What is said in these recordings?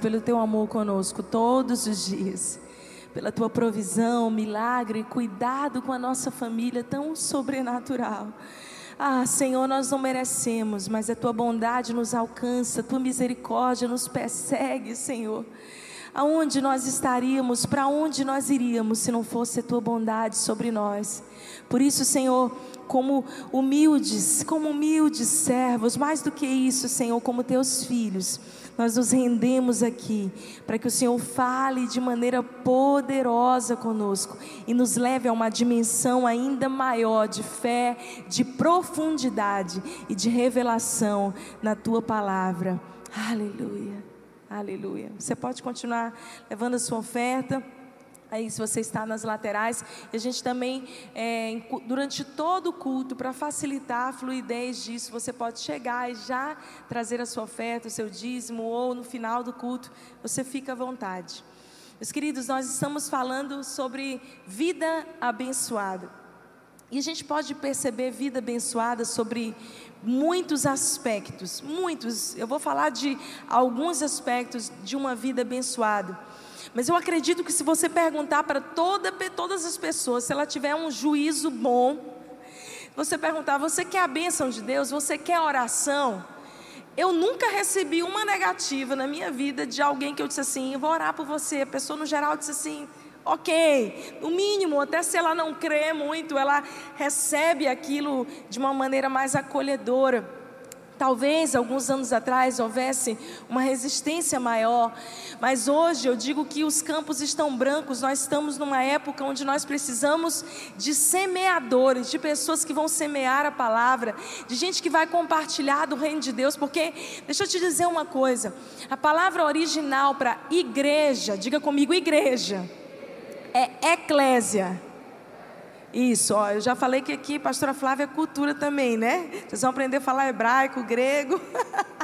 pelo teu amor conosco todos os dias, pela tua provisão, milagre, cuidado com a nossa família tão sobrenatural. Ah, Senhor, nós não merecemos, mas a tua bondade nos alcança, a tua misericórdia nos persegue, Senhor. Aonde nós estaríamos, para onde nós iríamos se não fosse a tua bondade sobre nós? Por isso, Senhor, como humildes, como humildes servos, mais do que isso, Senhor, como teus filhos, nós nos rendemos aqui para que o Senhor fale de maneira poderosa conosco e nos leve a uma dimensão ainda maior de fé, de profundidade e de revelação na tua palavra. Aleluia. Aleluia. Você pode continuar levando a sua oferta. Aí, se você está nas laterais, a gente também, é, durante todo o culto, para facilitar a fluidez disso, você pode chegar e já trazer a sua oferta, o seu dízimo, ou no final do culto, você fica à vontade. Meus queridos, nós estamos falando sobre vida abençoada. E a gente pode perceber vida abençoada sobre muitos aspectos, muitos. Eu vou falar de alguns aspectos de uma vida abençoada. Mas eu acredito que se você perguntar para toda, todas as pessoas, se ela tiver um juízo bom, você perguntar, você quer a bênção de Deus? Você quer oração? Eu nunca recebi uma negativa na minha vida de alguém que eu disse assim, eu vou orar por você. A pessoa no geral disse assim, ok. No mínimo, até se ela não crê muito, ela recebe aquilo de uma maneira mais acolhedora. Talvez alguns anos atrás houvesse uma resistência maior, mas hoje eu digo que os campos estão brancos. Nós estamos numa época onde nós precisamos de semeadores, de pessoas que vão semear a palavra, de gente que vai compartilhar do reino de Deus, porque deixa eu te dizer uma coisa: a palavra original para igreja, diga comigo, igreja, é eclésia. Isso, ó, eu já falei que aqui, pastora Flávia, é cultura também, né? Vocês vão aprender a falar hebraico, grego.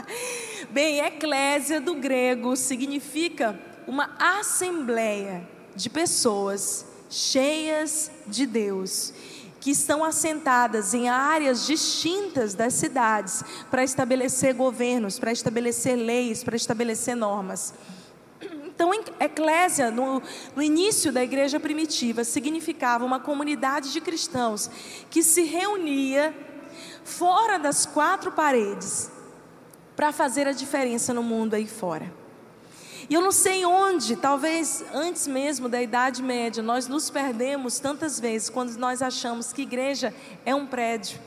Bem, eclésia do grego significa uma assembleia de pessoas cheias de Deus, que estão assentadas em áreas distintas das cidades para estabelecer governos, para estabelecer leis, para estabelecer normas. Então, eclésia, no, no, início da igreja primitiva, significava uma comunidade de cristãos que se reunia fora das quatro paredes para fazer a diferença no mundo aí fora. E eu não sei onde, talvez antes mesmo da Idade Média, nós nos perdemos tantas vezes quando nós achamos que igreja é um prédio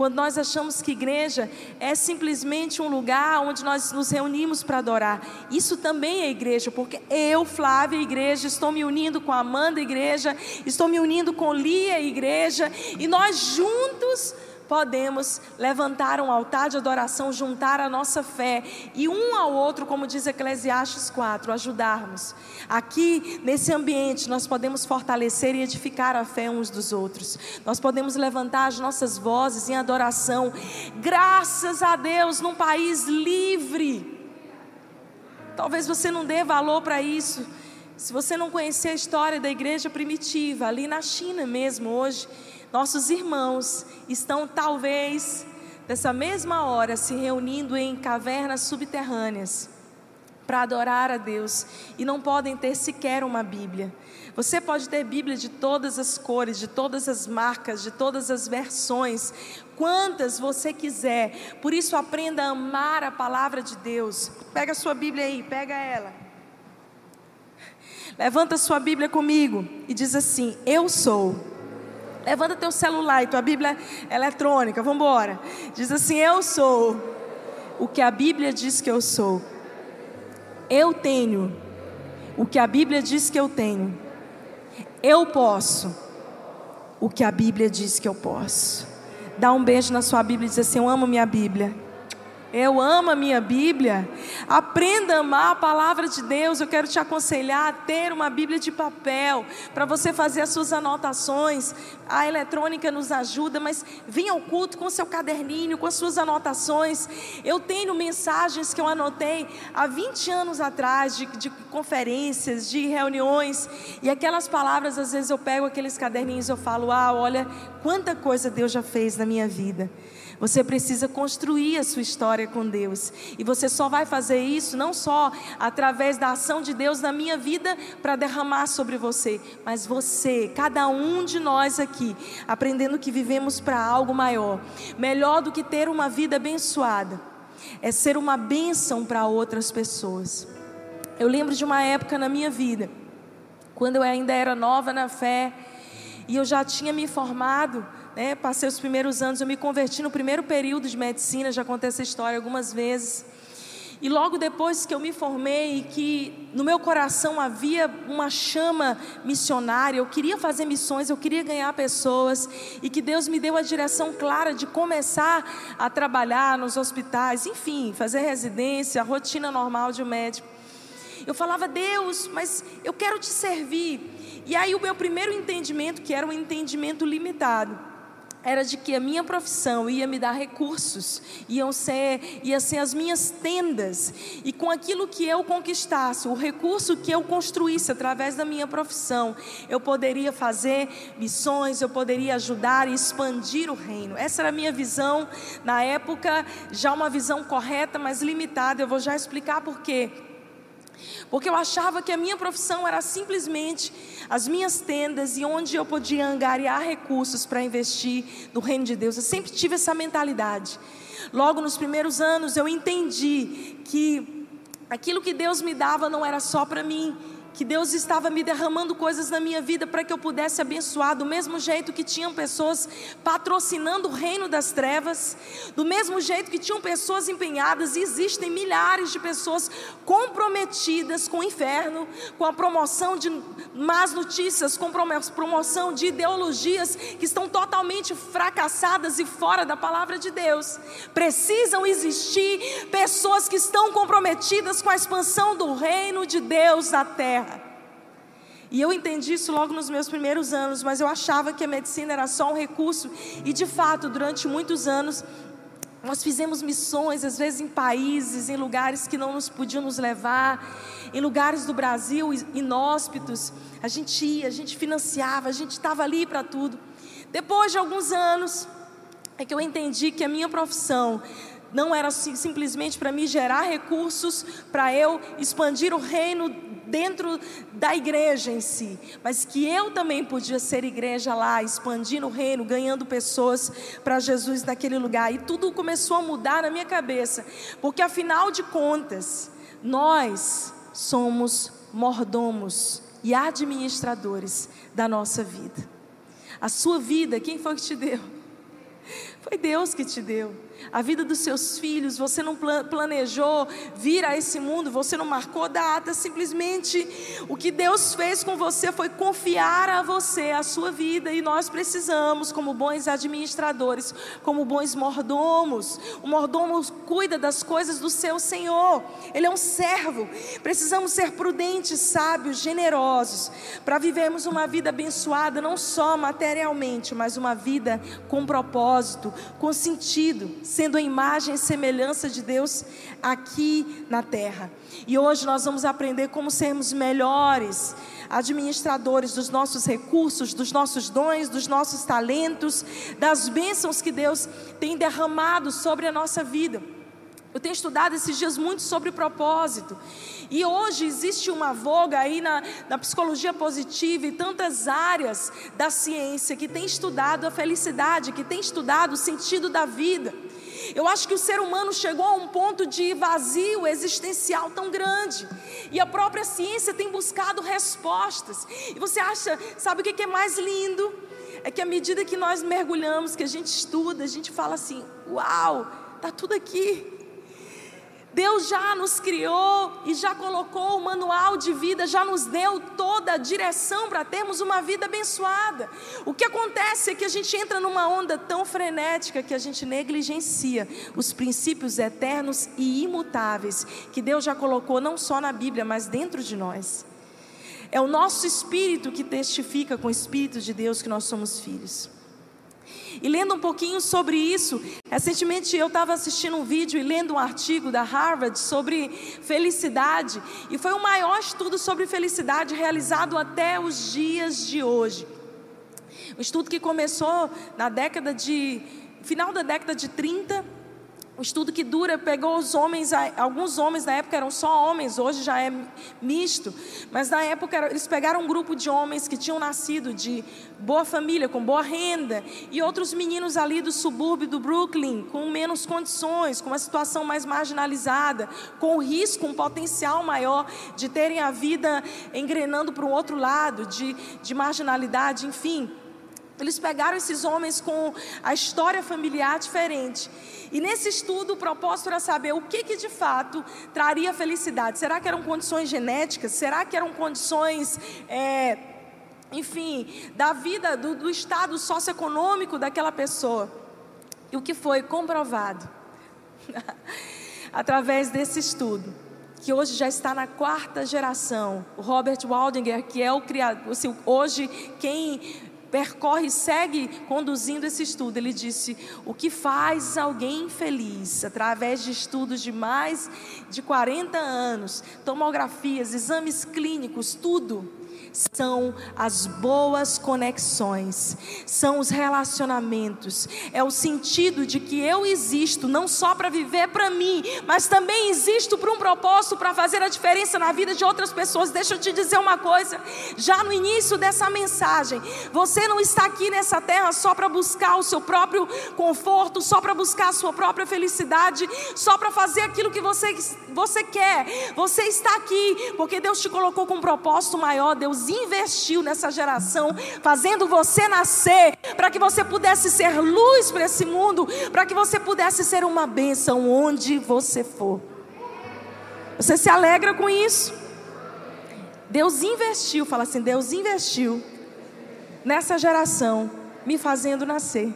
quando nós achamos que igreja é simplesmente um lugar onde nós nos reunimos para adorar. Isso também é igreja, porque eu, Flávia, igreja, estou me unindo com a Amanda, igreja, estou me unindo com Lia, igreja, e nós juntos podemos levantar um altar de adoração, juntar a nossa fé e um ao outro, como diz Eclesiastes 4, ajudarmos. Aqui, nesse ambiente, nós podemos fortalecer e edificar a fé uns dos outros. Nós podemos levantar as nossas vozes em adoração, graças a Deus, num país livre. Talvez você não dê valor para isso. Se você não conhecer a história da igreja primitiva, ali na China mesmo, hoje, nossos irmãos estão talvez dessa mesma hora se reunindo em cavernas subterrâneas para adorar a Deus e não podem ter sequer uma Bíblia. Você pode ter Bíblia de todas as cores, de todas as marcas, de todas as versões, quantas você quiser. Por isso aprenda a amar a palavra de Deus. Pega a sua Bíblia aí, pega ela. Levanta a sua Bíblia comigo e diz assim: Eu sou Levanta teu celular e tua Bíblia eletrônica, vamos embora. Diz assim: Eu sou o que a Bíblia diz que eu sou. Eu tenho o que a Bíblia diz que eu tenho. Eu posso o que a Bíblia diz que eu posso. Dá um beijo na sua Bíblia e diz assim: Eu amo minha Bíblia. Eu amo a minha Bíblia. Aprenda a amar a palavra de Deus. Eu quero te aconselhar a ter uma Bíblia de papel para você fazer as suas anotações. A eletrônica nos ajuda, mas venha ao culto com seu caderninho, com as suas anotações. Eu tenho mensagens que eu anotei há 20 anos atrás, de, de conferências, de reuniões, e aquelas palavras, às vezes eu pego aqueles caderninhos e eu falo: Ah, olha quanta coisa Deus já fez na minha vida. Você precisa construir a sua história com Deus. E você só vai fazer isso não só através da ação de Deus na minha vida para derramar sobre você, mas você, cada um de nós aqui, aprendendo que vivemos para algo maior. Melhor do que ter uma vida abençoada é ser uma bênção para outras pessoas. Eu lembro de uma época na minha vida, quando eu ainda era nova na fé, e eu já tinha me formado né, passei os primeiros anos, eu me converti no primeiro período de medicina, já contei essa história algumas vezes. E logo depois que eu me formei, que no meu coração havia uma chama missionária, eu queria fazer missões, eu queria ganhar pessoas, e que Deus me deu a direção clara de começar a trabalhar nos hospitais, enfim, fazer residência, a rotina normal de um médico. Eu falava, Deus, mas eu quero te servir. E aí o meu primeiro entendimento, que era um entendimento limitado, era de que a minha profissão ia me dar recursos, iam ser, ia ser as minhas tendas, e com aquilo que eu conquistasse, o recurso que eu construísse através da minha profissão, eu poderia fazer missões, eu poderia ajudar e expandir o reino. Essa era a minha visão na época, já uma visão correta, mas limitada. Eu vou já explicar por quê. Porque eu achava que a minha profissão era simplesmente as minhas tendas e onde eu podia angariar recursos para investir no reino de Deus. Eu sempre tive essa mentalidade. Logo nos primeiros anos eu entendi que aquilo que Deus me dava não era só para mim, que Deus estava me derramando coisas na minha vida para que eu pudesse abençoar, do mesmo jeito que tinham pessoas patrocinando o reino das trevas, do mesmo jeito que tinham pessoas empenhadas, e existem milhares de pessoas comprometidas com o inferno, com a promoção de más notícias, com promoção de ideologias que estão totalmente fracassadas e fora da palavra de Deus. Precisam existir pessoas que estão comprometidas com a expansão do reino de Deus na terra. E eu entendi isso logo nos meus primeiros anos, mas eu achava que a medicina era só um recurso, e de fato, durante muitos anos, nós fizemos missões, às vezes em países, em lugares que não nos podiam nos levar, em lugares do Brasil inóspitos. A gente ia, a gente financiava, a gente estava ali para tudo. Depois de alguns anos, é que eu entendi que a minha profissão não era simplesmente para me gerar recursos, para eu expandir o reino dentro da igreja em si, mas que eu também podia ser igreja lá, expandindo o reino, ganhando pessoas para Jesus naquele lugar. E tudo começou a mudar na minha cabeça, porque afinal de contas, nós somos mordomos e administradores da nossa vida. A sua vida, quem foi que te deu? Foi Deus que te deu a vida dos seus filhos, você não planejou vir a esse mundo, você não marcou data, simplesmente o que Deus fez com você foi confiar a você a sua vida e nós precisamos, como bons administradores, como bons mordomos, o mordomo cuida das coisas do seu Senhor, ele é um servo, precisamos ser prudentes, sábios, generosos, para vivermos uma vida abençoada, não só materialmente, mas uma vida com propósito, com sentido sendo a imagem e semelhança de Deus aqui na terra. E hoje nós vamos aprender como sermos melhores administradores dos nossos recursos, dos nossos dons, dos nossos talentos, das bênçãos que Deus tem derramado sobre a nossa vida. Eu tenho estudado esses dias muito sobre propósito. E hoje existe uma voga aí na, na, psicologia positiva e tantas áreas da ciência que tem estudado a felicidade, que tem estudado o sentido da vida. Eu acho que o ser humano chegou a um ponto de vazio existencial tão grande. E a própria ciência tem buscado respostas. E você acha, sabe o que é mais lindo? É que à medida que nós mergulhamos, que a gente estuda, a gente fala assim: uau, está tudo aqui. Deus já nos criou e já colocou o manual de vida, já nos deu toda a direção para termos uma vida abençoada. O que acontece é que a gente entra numa onda tão frenética que a gente negligencia os princípios eternos e imutáveis que Deus já colocou não só na Bíblia, mas dentro de nós. É o nosso espírito que testifica com o espírito de Deus que nós somos filhos. E lendo um pouquinho sobre isso, recentemente eu estava assistindo um vídeo e lendo um artigo da Harvard sobre felicidade, e foi o maior estudo sobre felicidade realizado até os dias de hoje. Um estudo que começou na década de final da década de 30, um estudo que dura, pegou os homens, alguns homens na época eram só homens, hoje já é misto, mas na época eles pegaram um grupo de homens que tinham nascido de boa família, com boa renda, e outros meninos ali do subúrbio do Brooklyn, com menos condições, com uma situação mais marginalizada, com risco, um potencial maior de terem a vida engrenando para um outro lado, de, de marginalidade, enfim. Eles pegaram esses homens com a história familiar diferente. E nesse estudo, o propósito era saber o que, que de fato traria felicidade. Será que eram condições genéticas? Será que eram condições. É, enfim, da vida, do, do estado socioeconômico daquela pessoa. E o que foi comprovado através desse estudo, que hoje já está na quarta geração. O Robert Waldinger, que é o criador, assim, hoje quem percorre, segue conduzindo esse estudo. Ele disse: o que faz alguém feliz, através de estudos de mais de 40 anos, tomografias, exames clínicos, tudo são as boas conexões, são os relacionamentos, é o sentido de que eu existo não só para viver para mim, mas também existo para um propósito para fazer a diferença na vida de outras pessoas. Deixa eu te dizer uma coisa, já no início dessa mensagem, você não está aqui nessa terra só para buscar o seu próprio conforto, só para buscar a sua própria felicidade, só para fazer aquilo que você, você quer. Você está aqui porque Deus te colocou com um propósito maior, Deus Deus investiu nessa geração, fazendo você nascer, para que você pudesse ser luz para esse mundo, para que você pudesse ser uma bênção onde você for. Você se alegra com isso? Deus investiu, fala assim: Deus investiu nessa geração, me fazendo nascer.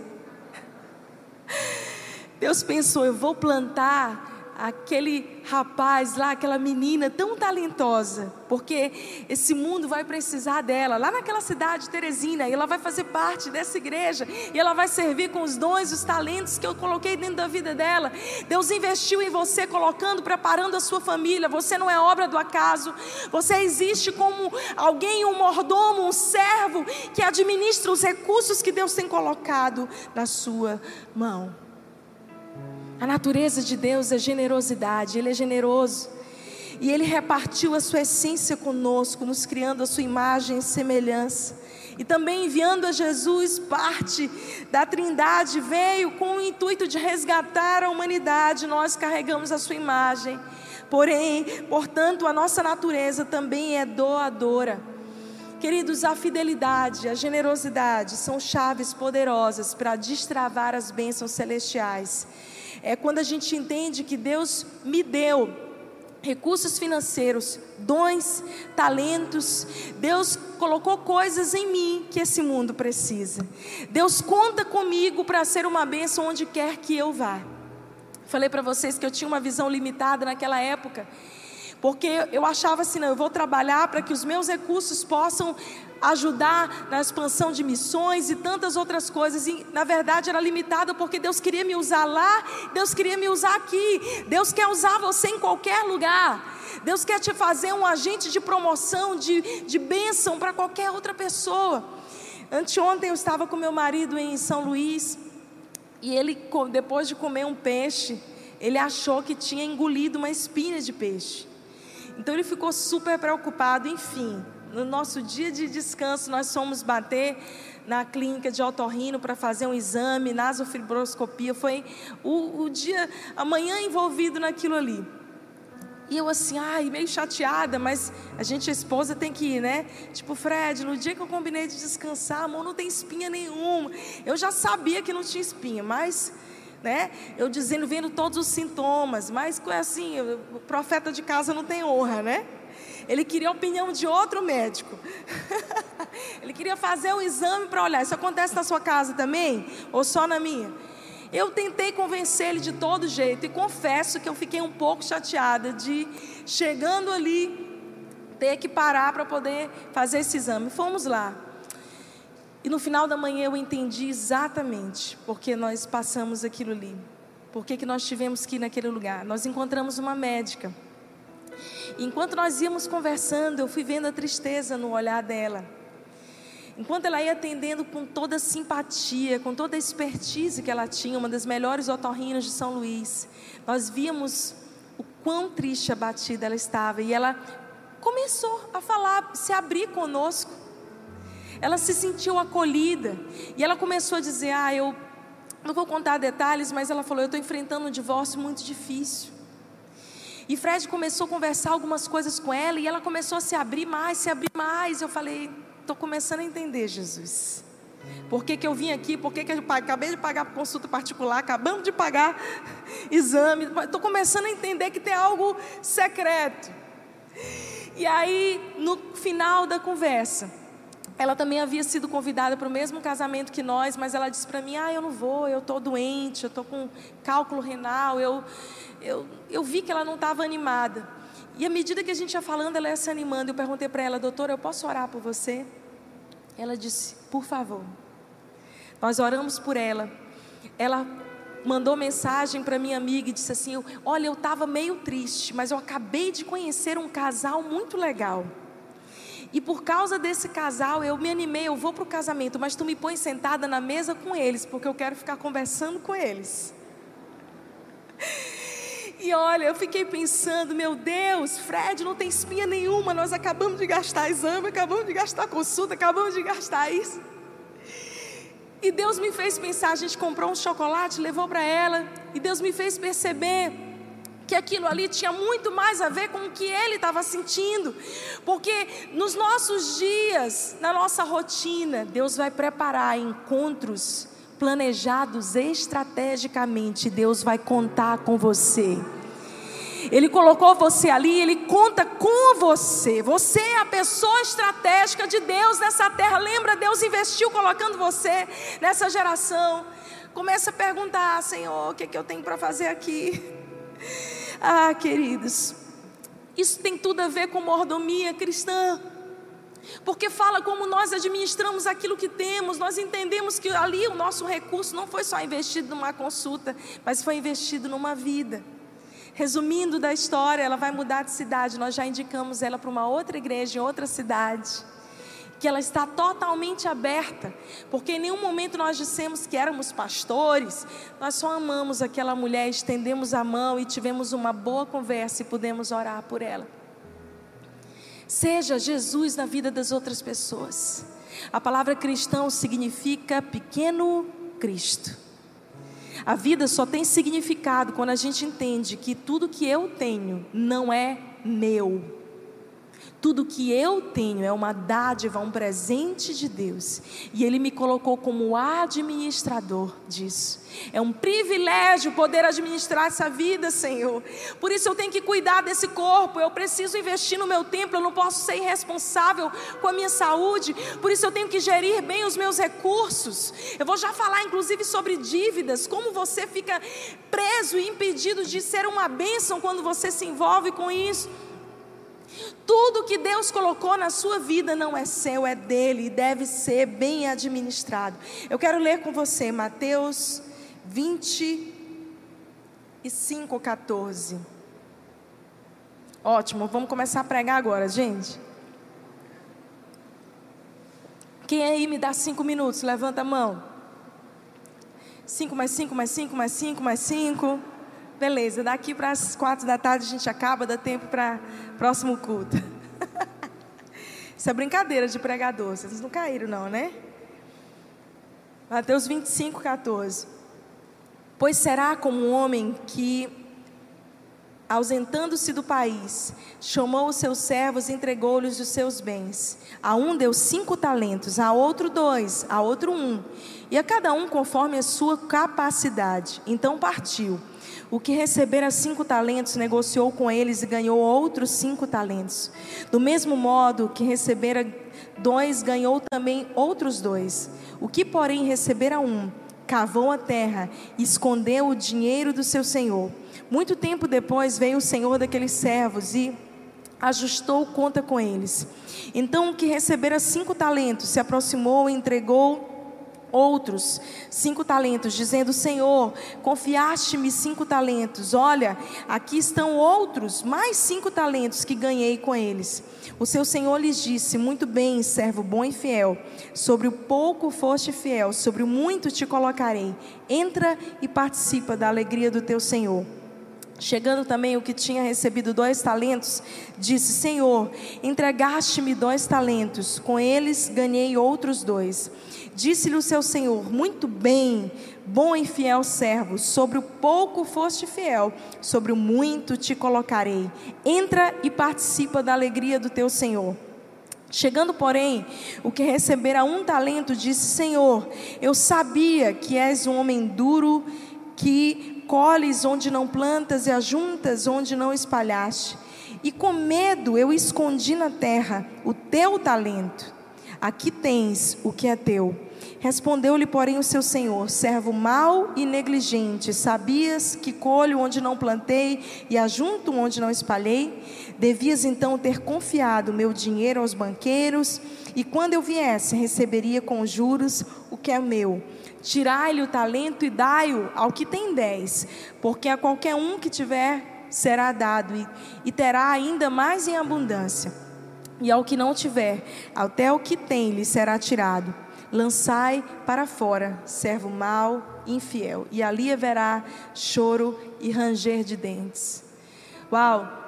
Deus pensou, eu vou plantar aquele rapaz lá, aquela menina tão talentosa, porque esse mundo vai precisar dela, lá naquela cidade, Teresina, e ela vai fazer parte dessa igreja, e ela vai servir com os dons, os talentos que eu coloquei dentro da vida dela. Deus investiu em você, colocando, preparando a sua família. Você não é obra do acaso, você existe como alguém, um mordomo, um servo que administra os recursos que Deus tem colocado na sua mão. A natureza de Deus é generosidade, Ele é generoso. E Ele repartiu a sua essência conosco, nos criando a sua imagem e semelhança. E também enviando a Jesus, parte da Trindade, veio com o intuito de resgatar a humanidade. Nós carregamos a sua imagem. Porém, portanto, a nossa natureza também é doadora. Queridos, a fidelidade, a generosidade são chaves poderosas para destravar as bênçãos celestiais é quando a gente entende que Deus me deu recursos financeiros, dons, talentos. Deus colocou coisas em mim que esse mundo precisa. Deus conta comigo para ser uma bênção onde quer que eu vá. Falei para vocês que eu tinha uma visão limitada naquela época, porque eu achava assim, não, eu vou trabalhar para que os meus recursos possam ajudar na expansão de missões e tantas outras coisas. E na verdade era limitado porque Deus queria me usar lá, Deus queria me usar aqui. Deus quer usar você em qualquer lugar. Deus quer te fazer um agente de promoção, de, de bênção para qualquer outra pessoa. Anteontem eu estava com meu marido em São Luís e ele, depois de comer um peixe, ele achou que tinha engolido uma espinha de peixe. Então ele ficou super preocupado, enfim no nosso dia de descanso, nós fomos bater na clínica de otorrino para fazer um exame, nasofibroscopia. Foi o, o dia, amanhã envolvido naquilo ali. E eu assim, ai, meio chateada, mas a gente, a esposa, tem que ir, né? Tipo, Fred, no dia que eu combinei de descansar, amor, não tem espinha nenhuma. Eu já sabia que não tinha espinha, mas, né? Eu dizendo, vendo todos os sintomas, mas assim, o profeta de casa não tem honra, né? Ele queria a opinião de outro médico. ele queria fazer o exame para olhar. Isso acontece na sua casa também? Ou só na minha? Eu tentei convencer ele de todo jeito e confesso que eu fiquei um pouco chateada de chegando ali ter que parar para poder fazer esse exame. Fomos lá. E no final da manhã eu entendi exatamente porque nós passamos aquilo ali. Por que, nós tivemos que ir naquele lugar? Nós encontramos uma médica Enquanto nós íamos conversando, eu fui vendo a tristeza no olhar dela. Enquanto ela ia atendendo com toda a simpatia, com toda a expertise que ela tinha, uma das melhores otorrinas de São Luís, nós víamos o quão triste abatida ela estava e ela começou a falar, se abrir conosco. Ela se sentiu acolhida e ela começou a dizer: Ah, eu não vou contar detalhes, mas ela falou: Eu estou enfrentando um divórcio muito difícil. E Fred começou a conversar algumas coisas com ela e ela começou a se abrir mais, se abrir mais. Eu falei: Estou começando a entender, Jesus. Por que, que eu vim aqui? Por que, que eu acabei de pagar consulta particular? Acabamos de pagar exame. Estou começando a entender que tem algo secreto. E aí, no final da conversa, ela também havia sido convidada para o mesmo casamento que nós, mas ela disse para mim: Ah, eu não vou, eu estou doente, eu estou com cálculo renal. Eu, eu, eu vi que ela não estava animada. E à medida que a gente ia falando, ela ia se animando. Eu perguntei para ela, doutora, eu posso orar por você? Ela disse, por favor. Nós oramos por ela. Ela mandou mensagem para minha amiga e disse assim: Olha, eu estava meio triste, mas eu acabei de conhecer um casal muito legal. E por causa desse casal, eu me animei, eu vou para o casamento, mas tu me põe sentada na mesa com eles, porque eu quero ficar conversando com eles. E olha, eu fiquei pensando, meu Deus, Fred não tem espinha nenhuma, nós acabamos de gastar exame, acabamos de gastar consulta, acabamos de gastar isso. E Deus me fez pensar, a gente comprou um chocolate, levou para ela, e Deus me fez perceber que aquilo ali tinha muito mais a ver com o que ele estava sentindo, porque nos nossos dias, na nossa rotina, Deus vai preparar encontros planejados estrategicamente, Deus vai contar com você. Ele colocou você ali, Ele conta com você. Você é a pessoa estratégica de Deus nessa terra. Lembra, Deus investiu colocando você nessa geração. Começa a perguntar, Senhor, o que, é que eu tenho para fazer aqui? Ah, queridos, isso tem tudo a ver com mordomia cristã. Porque fala como nós administramos aquilo que temos, nós entendemos que ali o nosso recurso não foi só investido numa consulta, mas foi investido numa vida. Resumindo da história, ela vai mudar de cidade, nós já indicamos ela para uma outra igreja em outra cidade. Que ela está totalmente aberta, porque em nenhum momento nós dissemos que éramos pastores, nós só amamos aquela mulher, estendemos a mão e tivemos uma boa conversa e pudemos orar por ela. Seja Jesus na vida das outras pessoas. A palavra cristão significa pequeno Cristo. A vida só tem significado quando a gente entende que tudo que eu tenho não é meu tudo que eu tenho é uma dádiva, um presente de Deus. E Ele me colocou como administrador disso. É um privilégio poder administrar essa vida, Senhor. Por isso eu tenho que cuidar desse corpo. Eu preciso investir no meu tempo. Eu não posso ser irresponsável com a minha saúde. Por isso eu tenho que gerir bem os meus recursos. Eu vou já falar, inclusive, sobre dívidas. Como você fica preso e impedido de ser uma bênção quando você se envolve com isso. Tudo que Deus colocou na sua vida não é seu, é dele e deve ser bem administrado. Eu quero ler com você Mateus 25, 14. Ótimo, vamos começar a pregar agora, gente. Quem aí me dá cinco minutos? Levanta a mão. Cinco mais cinco, mais cinco, mais cinco, mais cinco. Beleza, daqui para as quatro da tarde a gente acaba, dá tempo para próximo culto. Isso é brincadeira de pregador, vocês não caíram não, né? Mateus 25, 14. Pois será como um homem que, ausentando-se do país, chamou os seus servos e entregou-lhes os seus bens. A um deu cinco talentos, a outro dois, a outro um, e a cada um conforme a sua capacidade. Então partiu. O que recebera cinco talentos negociou com eles e ganhou outros cinco talentos. Do mesmo modo que recebera dois, ganhou também outros dois. O que, porém, recebera um, cavou a terra e escondeu o dinheiro do seu senhor. Muito tempo depois veio o senhor daqueles servos e ajustou conta com eles. Então o que recebera cinco talentos se aproximou e entregou outros cinco talentos, dizendo: Senhor, confiaste-me cinco talentos. Olha, aqui estão outros, mais cinco talentos que ganhei com eles. O seu senhor lhes disse: Muito bem, servo bom e fiel. Sobre o pouco foste fiel, sobre o muito te colocarei. Entra e participa da alegria do teu senhor. Chegando também o que tinha recebido dois talentos, disse: Senhor, entregaste-me dois talentos, com eles ganhei outros dois. Disse-lhe o seu senhor: Muito bem, bom e fiel servo, sobre o pouco foste fiel, sobre o muito te colocarei. Entra e participa da alegria do teu senhor. Chegando, porém, o que recebera um talento, disse: Senhor, eu sabia que és um homem duro, que colhes onde não plantas e ajuntas onde não espalhaste. E com medo eu escondi na terra o teu talento. Aqui tens o que é teu. Respondeu-lhe, porém, o seu senhor: servo mau e negligente, sabias que colho onde não plantei e ajunto onde não espalhei? Devias então ter confiado meu dinheiro aos banqueiros, e quando eu viesse, receberia com juros o que é meu. Tirai-lhe o talento e dai-o ao que tem dez, porque a qualquer um que tiver será dado, e, e terá ainda mais em abundância. E ao que não tiver, até o que tem lhe será tirado lançai para fora, servo mau infiel, e ali haverá choro e ranger de dentes. Uau!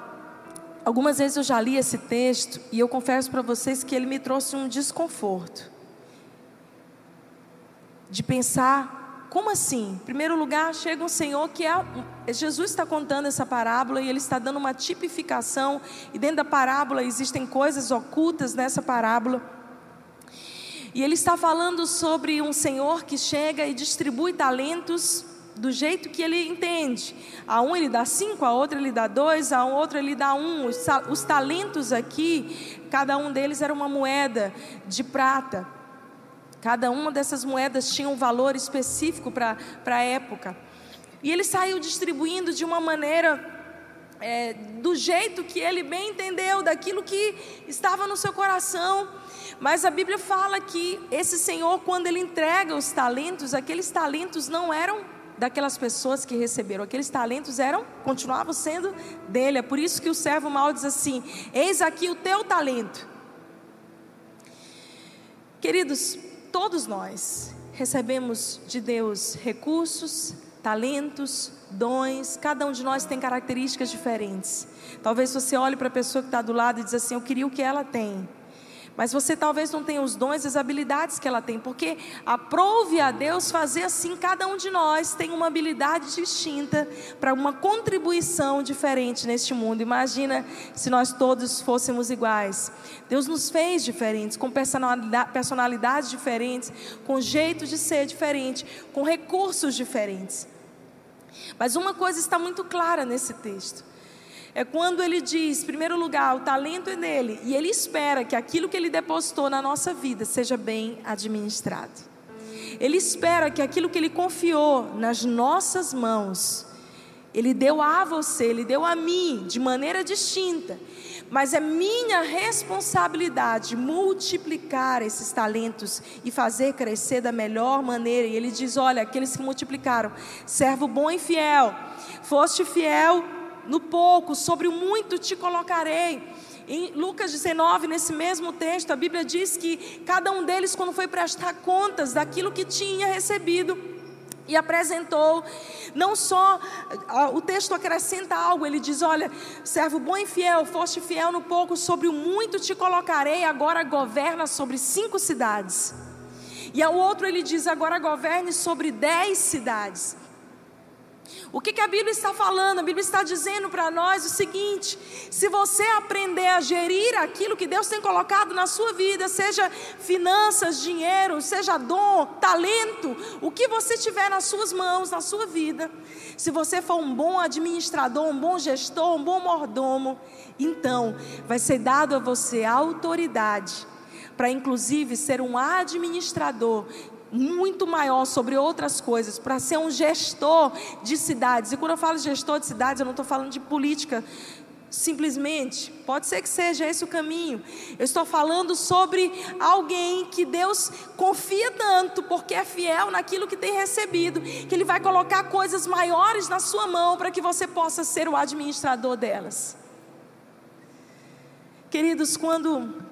Algumas vezes eu já li esse texto e eu confesso para vocês que ele me trouxe um desconforto. De pensar, como assim? Em primeiro lugar, chega um Senhor que é. Jesus está contando essa parábola e ele está dando uma tipificação, e dentro da parábola existem coisas ocultas nessa parábola. E ele está falando sobre um senhor que chega e distribui talentos do jeito que ele entende. A um ele dá cinco, a outro ele dá dois, a outro ele dá um. Os talentos aqui, cada um deles era uma moeda de prata. Cada uma dessas moedas tinha um valor específico para a época. E ele saiu distribuindo de uma maneira é, do jeito que ele bem entendeu, daquilo que estava no seu coração. Mas a Bíblia fala que esse Senhor, quando ele entrega os talentos, aqueles talentos não eram daquelas pessoas que receberam, aqueles talentos eram, continuavam sendo dele. É por isso que o servo mal diz assim: Eis aqui o teu talento. Queridos, todos nós recebemos de Deus recursos, talentos, dons, cada um de nós tem características diferentes. Talvez você olhe para a pessoa que está do lado e diz assim: Eu queria o que ela tem. Mas você talvez não tenha os dons as habilidades que ela tem, porque aprove a Deus fazer assim, cada um de nós tem uma habilidade distinta para uma contribuição diferente neste mundo. Imagina se nós todos fôssemos iguais. Deus nos fez diferentes, com personalidades diferentes, com jeito de ser diferente, com recursos diferentes. Mas uma coisa está muito clara nesse texto é quando ele diz, em primeiro lugar, o talento é dele, e ele espera que aquilo que ele depositou na nossa vida seja bem administrado. Ele espera que aquilo que ele confiou nas nossas mãos, ele deu a você, ele deu a mim, de maneira distinta. Mas é minha responsabilidade multiplicar esses talentos e fazer crescer da melhor maneira. E ele diz: Olha, aqueles que multiplicaram, servo bom e fiel, foste fiel no pouco, sobre o muito te colocarei. Em Lucas 19, nesse mesmo texto, a Bíblia diz que cada um deles, quando foi prestar contas daquilo que tinha recebido, e apresentou, não só, o texto acrescenta algo, ele diz: Olha, servo bom e fiel, foste fiel no pouco, sobre o muito te colocarei, agora governa sobre cinco cidades. E ao outro ele diz: Agora governe sobre dez cidades. O que, que a Bíblia está falando? A Bíblia está dizendo para nós o seguinte: se você aprender a gerir aquilo que Deus tem colocado na sua vida, seja finanças, dinheiro, seja dom, talento, o que você tiver nas suas mãos, na sua vida, se você for um bom administrador, um bom gestor, um bom mordomo, então vai ser dado a você a autoridade para inclusive ser um administrador muito maior sobre outras coisas, para ser um gestor de cidades. E quando eu falo gestor de cidades, eu não estou falando de política simplesmente. Pode ser que seja esse o caminho. Eu estou falando sobre alguém que Deus confia tanto, porque é fiel naquilo que tem recebido, que Ele vai colocar coisas maiores na sua mão para que você possa ser o administrador delas. Queridos, quando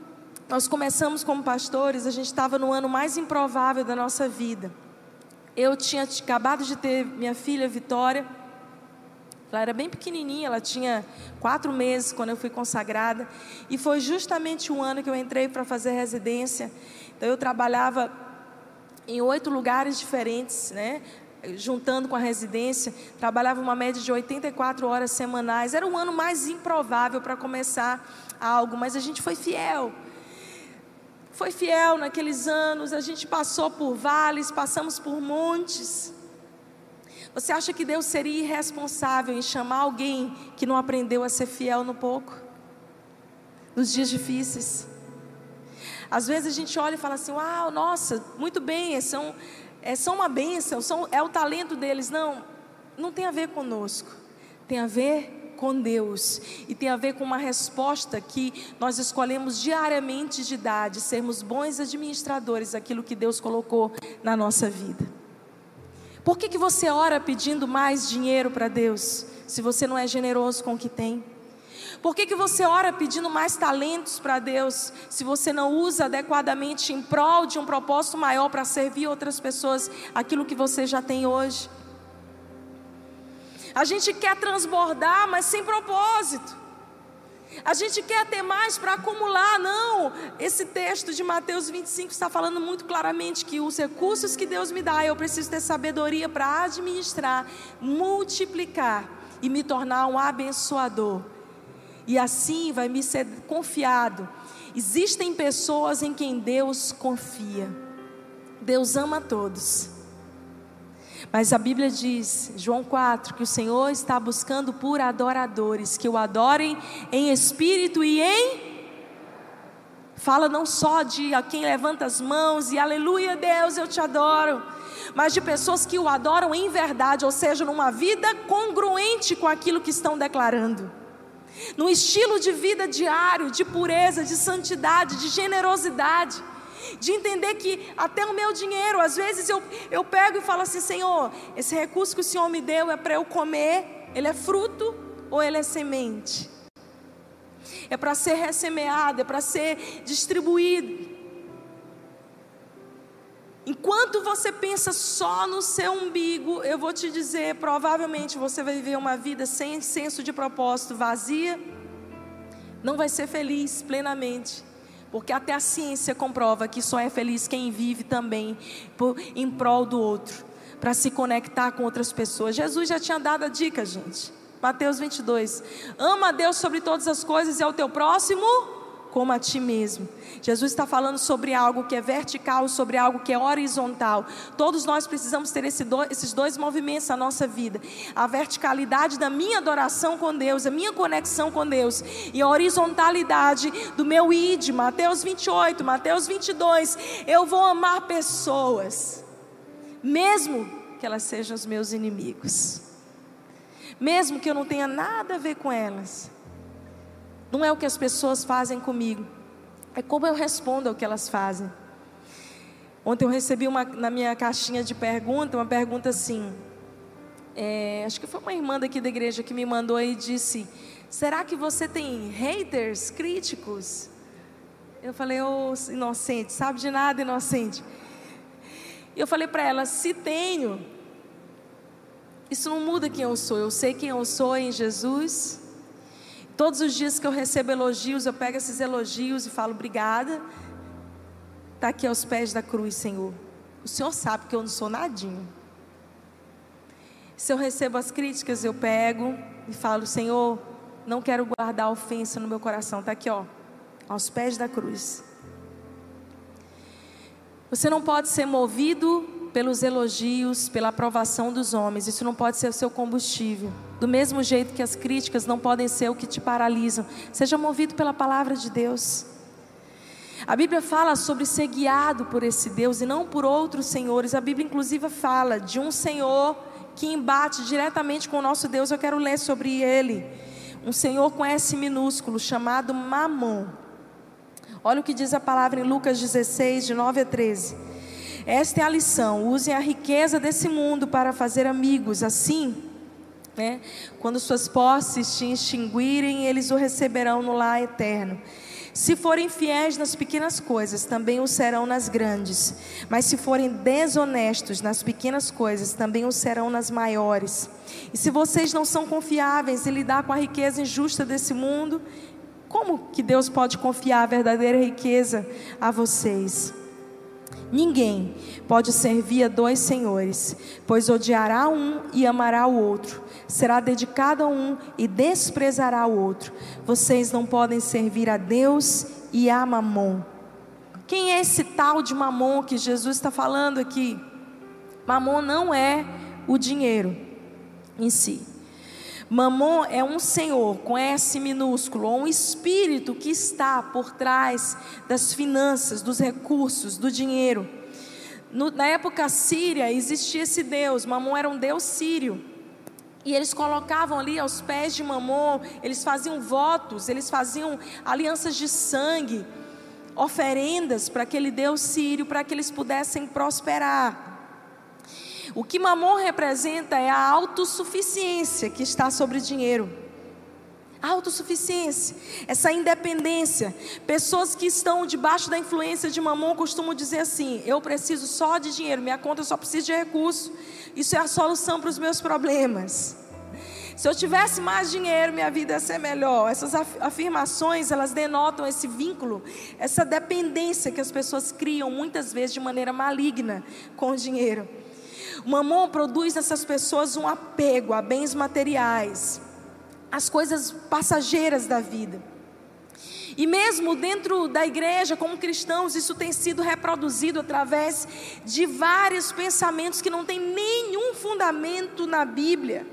nós começamos como pastores, a gente estava no ano mais improvável da nossa vida. Eu tinha acabado de ter minha filha Vitória ela era bem pequenininha, ela tinha quatro meses quando eu fui consagrada. E foi justamente o ano que eu entrei para fazer residência. Então eu trabalhava em oito lugares diferentes, né? juntando com a residência, trabalhava uma média de 84 horas semanais. Era o ano mais improvável para começar algo, mas a gente foi fiel. Foi fiel naqueles anos, a gente passou por vales, passamos por montes. Você acha que Deus seria irresponsável em chamar alguém que não aprendeu a ser fiel no pouco? Nos dias difíceis. Às vezes a gente olha e fala assim: Uau, nossa, muito bem, são, é, são uma bênção, são, é o talento deles. Não, não tem a ver conosco, tem a ver com Deus e tem a ver com uma resposta que nós escolhemos diariamente de dar, de sermos bons administradores daquilo que Deus colocou na nossa vida. Por que, que você ora pedindo mais dinheiro para Deus, se você não é generoso com o que tem? Por que, que você ora pedindo mais talentos para Deus, se você não usa adequadamente em prol de um propósito maior para servir outras pessoas aquilo que você já tem hoje? A gente quer transbordar, mas sem propósito. A gente quer ter mais para acumular, não. Esse texto de Mateus 25 está falando muito claramente que os recursos que Deus me dá, eu preciso ter sabedoria para administrar, multiplicar e me tornar um abençoador. E assim vai me ser confiado. Existem pessoas em quem Deus confia. Deus ama todos. Mas a Bíblia diz, João 4, que o Senhor está buscando por adoradores, que o adorem em espírito e em. Fala não só de a quem levanta as mãos e aleluia, Deus, eu te adoro, mas de pessoas que o adoram em verdade, ou seja, numa vida congruente com aquilo que estão declarando. Num estilo de vida diário, de pureza, de santidade, de generosidade de entender que até o meu dinheiro, às vezes eu, eu pego e falo assim: Senhor, esse recurso que o Senhor me deu é para eu comer, ele é fruto ou ele é semente? É para ser ressemeado, é para ser distribuído. Enquanto você pensa só no seu umbigo, eu vou te dizer, provavelmente você vai viver uma vida sem senso de propósito, vazia, não vai ser feliz plenamente. Porque até a ciência comprova que só é feliz quem vive também por, em prol do outro, para se conectar com outras pessoas. Jesus já tinha dado a dica, gente. Mateus 22. Ama a Deus sobre todas as coisas e ao teu próximo como a ti mesmo. Jesus está falando sobre algo que é vertical, sobre algo que é horizontal. Todos nós precisamos ter esse do, esses dois movimentos na nossa vida: a verticalidade da minha adoração com Deus, a minha conexão com Deus, e a horizontalidade do meu id. Mateus 28, Mateus 22. Eu vou amar pessoas, mesmo que elas sejam os meus inimigos, mesmo que eu não tenha nada a ver com elas não é o que as pessoas fazem comigo, é como eu respondo ao que elas fazem. Ontem eu recebi uma, na minha caixinha de pergunta, uma pergunta assim. É, acho que foi uma irmã daqui da igreja que me mandou e disse: Será que você tem haters, críticos? Eu falei, ô oh, inocente, sabe de nada, inocente. E eu falei para ela: Se tenho, isso não muda quem eu sou. Eu sei quem eu sou em Jesus. Todos os dias que eu recebo elogios, eu pego esses elogios e falo obrigada. Está aqui aos pés da cruz, Senhor. O Senhor sabe que eu não sou nadinho. Se eu recebo as críticas, eu pego e falo, Senhor, não quero guardar ofensa no meu coração. Está aqui, ó, aos pés da cruz. Você não pode ser movido pelos elogios, pela aprovação dos homens. Isso não pode ser o seu combustível. Do mesmo jeito que as críticas não podem ser o que te paralisam. Seja movido pela palavra de Deus. A Bíblia fala sobre ser guiado por esse Deus e não por outros senhores. A Bíblia, inclusive, fala de um Senhor que embate diretamente com o nosso Deus. Eu quero ler sobre ele. um senhor com S minúsculo chamado Mamon. Olha o que diz a palavra em Lucas 16, de 9 a 13. Esta é a lição: usem a riqueza desse mundo para fazer amigos, assim, né, quando suas posses te extinguirem, eles o receberão no lar eterno. Se forem fiéis nas pequenas coisas, também o serão nas grandes. Mas se forem desonestos nas pequenas coisas, também o serão nas maiores. E se vocês não são confiáveis em lidar com a riqueza injusta desse mundo, como que Deus pode confiar a verdadeira riqueza a vocês? Ninguém pode servir a dois senhores, pois odiará um e amará o outro, será dedicado a um e desprezará o outro. Vocês não podem servir a Deus e a Mamon. Quem é esse tal de Mamon que Jesus está falando aqui? Mamon não é o dinheiro em si. Mamon é um senhor com S minúsculo, ou um espírito que está por trás das finanças, dos recursos, do dinheiro. No, na época síria existia esse deus, Mamon era um deus sírio. E eles colocavam ali aos pés de Mamon, eles faziam votos, eles faziam alianças de sangue, oferendas para aquele deus sírio, para que eles pudessem prosperar. O que Mamon representa é a autossuficiência que está sobre dinheiro. Autossuficiência, essa independência. Pessoas que estão debaixo da influência de Mamon costumam dizer assim: eu preciso só de dinheiro, minha conta só precisa de recurso. Isso é a solução para os meus problemas. Se eu tivesse mais dinheiro, minha vida ia ser melhor. Essas afirmações, elas denotam esse vínculo, essa dependência que as pessoas criam muitas vezes de maneira maligna com o dinheiro. Mamon produz nessas pessoas um apego a bens materiais, as coisas passageiras da vida. E mesmo dentro da igreja, como cristãos, isso tem sido reproduzido através de vários pensamentos que não têm nenhum fundamento na Bíblia.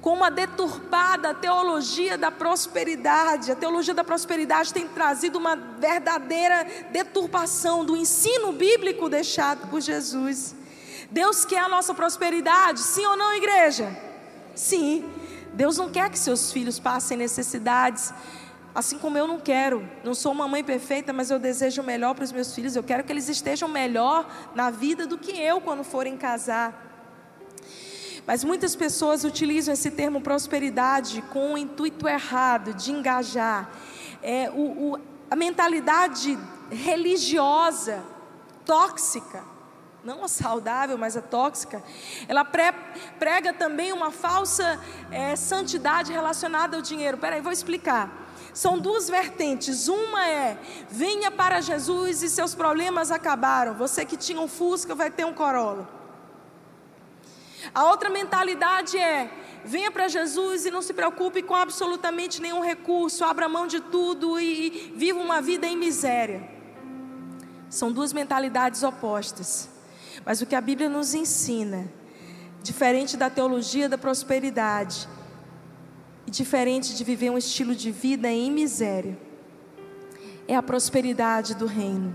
Com uma deturpada teologia da prosperidade. A teologia da prosperidade tem trazido uma verdadeira deturpação do ensino bíblico deixado por Jesus. Deus quer a nossa prosperidade, sim ou não, igreja? Sim. Deus não quer que seus filhos passem necessidades, assim como eu não quero. Não sou uma mãe perfeita, mas eu desejo o melhor para os meus filhos. Eu quero que eles estejam melhor na vida do que eu quando forem casar. Mas muitas pessoas utilizam esse termo prosperidade com o intuito errado de engajar. É, o, o, a mentalidade religiosa, tóxica, não a saudável, mas a tóxica, ela prega também uma falsa é, santidade relacionada ao dinheiro. Peraí, vou explicar. São duas vertentes. Uma é: venha para Jesus e seus problemas acabaram. Você que tinha um Fusca vai ter um Corolla. A outra mentalidade é: venha para Jesus e não se preocupe com absolutamente nenhum recurso, abra mão de tudo e, e viva uma vida em miséria. São duas mentalidades opostas. Mas o que a Bíblia nos ensina, diferente da teologia da prosperidade, e diferente de viver um estilo de vida em miséria, é a prosperidade do reino.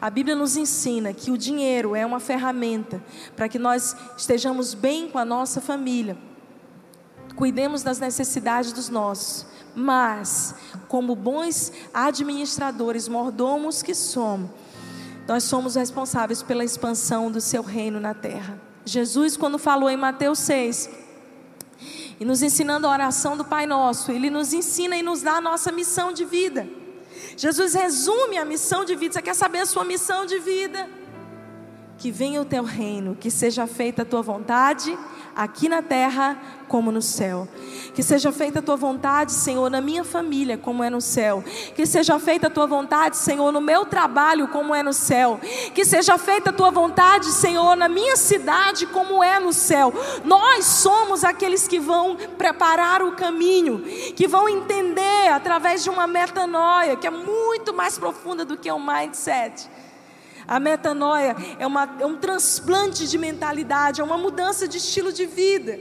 A Bíblia nos ensina que o dinheiro é uma ferramenta para que nós estejamos bem com a nossa família, cuidemos das necessidades dos nossos, mas, como bons administradores, mordomos que somos, nós somos responsáveis pela expansão do seu reino na terra. Jesus, quando falou em Mateus 6, e nos ensinando a oração do Pai Nosso, Ele nos ensina e nos dá a nossa missão de vida. Jesus resume a missão de vida. Você quer saber a sua missão de vida? Que venha o teu reino, que seja feita a tua vontade, aqui na terra como no céu. Que seja feita a tua vontade, Senhor, na minha família, como é no céu. Que seja feita a tua vontade, Senhor, no meu trabalho, como é no céu. Que seja feita a tua vontade, Senhor, na minha cidade, como é no céu. Nós somos aqueles que vão preparar o caminho, que vão entender através de uma metanoia, que é muito mais profunda do que o um mindset. A metanoia é, uma, é um transplante de mentalidade, é uma mudança de estilo de vida.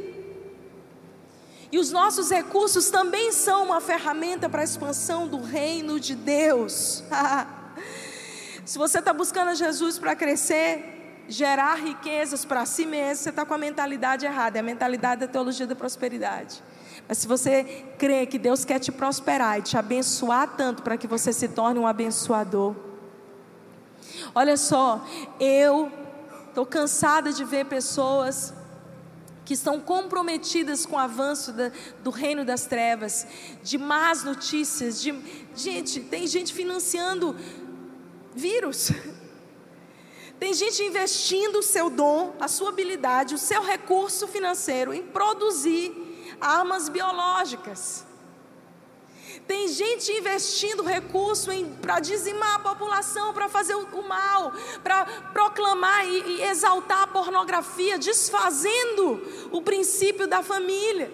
E os nossos recursos também são uma ferramenta para a expansão do reino de Deus. Se você está buscando Jesus para crescer, gerar riquezas para si mesmo, você está com a mentalidade errada, é a mentalidade da teologia da prosperidade. Mas se você crê que Deus quer te prosperar e te abençoar tanto para que você se torne um abençoador. Olha só, eu estou cansada de ver pessoas que estão comprometidas com o avanço da, do reino das trevas, de más notícias, de gente, tem gente financiando vírus. Tem gente investindo o seu dom, a sua habilidade, o seu recurso financeiro em produzir armas biológicas. Tem gente investindo recurso para dizimar a população, para fazer o, mal, para proclamar e, e exaltar a pornografia, desfazendo o princípio da família.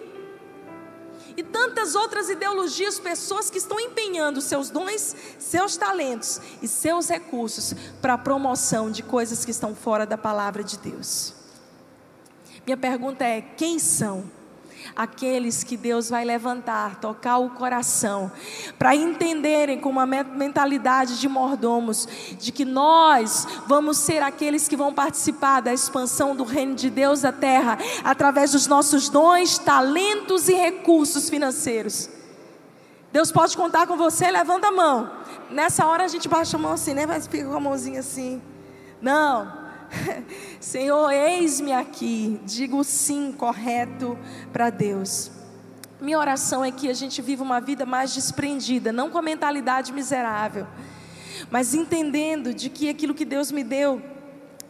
E tantas outras ideologias, pessoas que estão empenhando seus dons, seus talentos e seus recursos para a promoção de coisas que estão fora da palavra de Deus. Minha pergunta é: quem são? Aqueles que Deus vai levantar, tocar o coração, para entenderem com uma mentalidade de mordomos, de que nós vamos ser aqueles que vão participar da expansão do reino de Deus à terra, através dos nossos dons, talentos e recursos financeiros. Deus pode contar com você, levanta a mão. Nessa hora a gente baixa a mão assim, né? Mas fica com a mãozinha assim. Não. Senhor, eis-me aqui. Digo sim correto para Deus. Minha oração é que a gente viva uma vida mais desprendida, não com a mentalidade miserável, mas entendendo de que aquilo que Deus me deu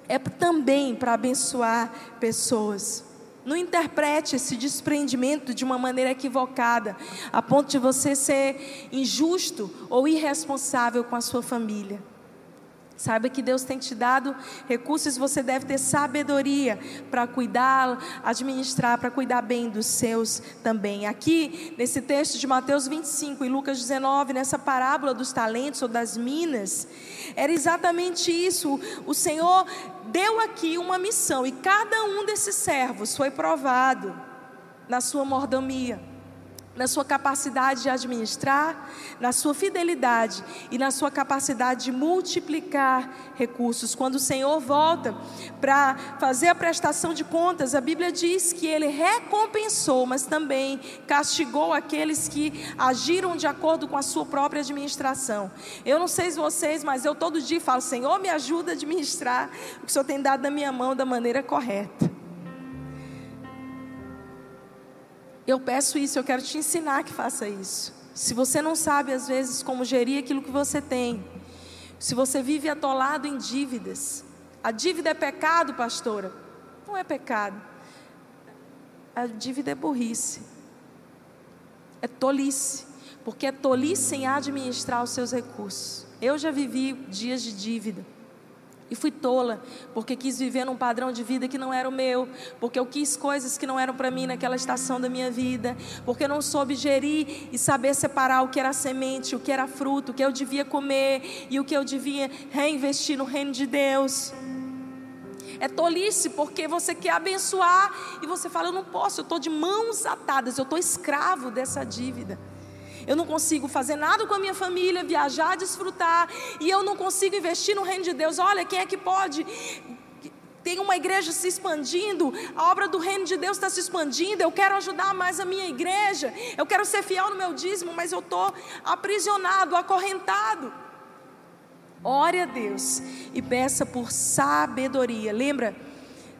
é também para abençoar pessoas. Não interprete esse desprendimento de uma maneira equivocada, a ponto de você ser injusto ou irresponsável com a sua família. Saiba que Deus tem te dado recursos, você deve ter sabedoria para cuidar, administrar, para cuidar bem dos seus também. Aqui, nesse texto de Mateus 25 e Lucas 19, nessa parábola dos talentos ou das minas, era exatamente isso. O Senhor deu aqui uma missão e cada um desses servos foi provado na sua mordomia na sua capacidade de administrar, na sua fidelidade e na sua capacidade de multiplicar recursos. Quando o Senhor volta para fazer a prestação de contas, a Bíblia diz que ele recompensou, mas também castigou aqueles que agiram de acordo com a sua própria administração. Eu não sei se vocês, mas eu todo dia falo: Senhor, me ajuda a administrar o que o Senhor tem dado na minha mão da maneira correta. Eu peço isso, eu quero te ensinar que faça isso. Se você não sabe, às vezes, como gerir aquilo que você tem, se você vive atolado em dívidas, a dívida é pecado, pastora? Não é pecado. A dívida é burrice, é tolice, porque é tolice em administrar os seus recursos. Eu já vivi dias de dívida. E fui tola, porque quis viver num padrão de vida que não era o meu, porque eu quis coisas que não eram para mim naquela estação da minha vida, porque não soube gerir e saber separar o que era semente, o que era fruto, o que eu devia comer e o que eu devia reinvestir no reino de Deus. É tolice porque você quer abençoar e você fala: Eu não posso, eu estou de mãos atadas, eu estou escravo dessa dívida eu não consigo fazer nada com a minha família, viajar, desfrutar, e eu não consigo investir no reino de Deus. Olha, quem é que pode? Tem uma igreja se expandindo, a obra do reino de Deus está se expandindo. Eu quero ajudar mais a minha igreja, eu quero ser fiel no meu dízimo, mas eu estou aprisionado, acorrentado. Ore a Deus e peça por sabedoria. Lembra?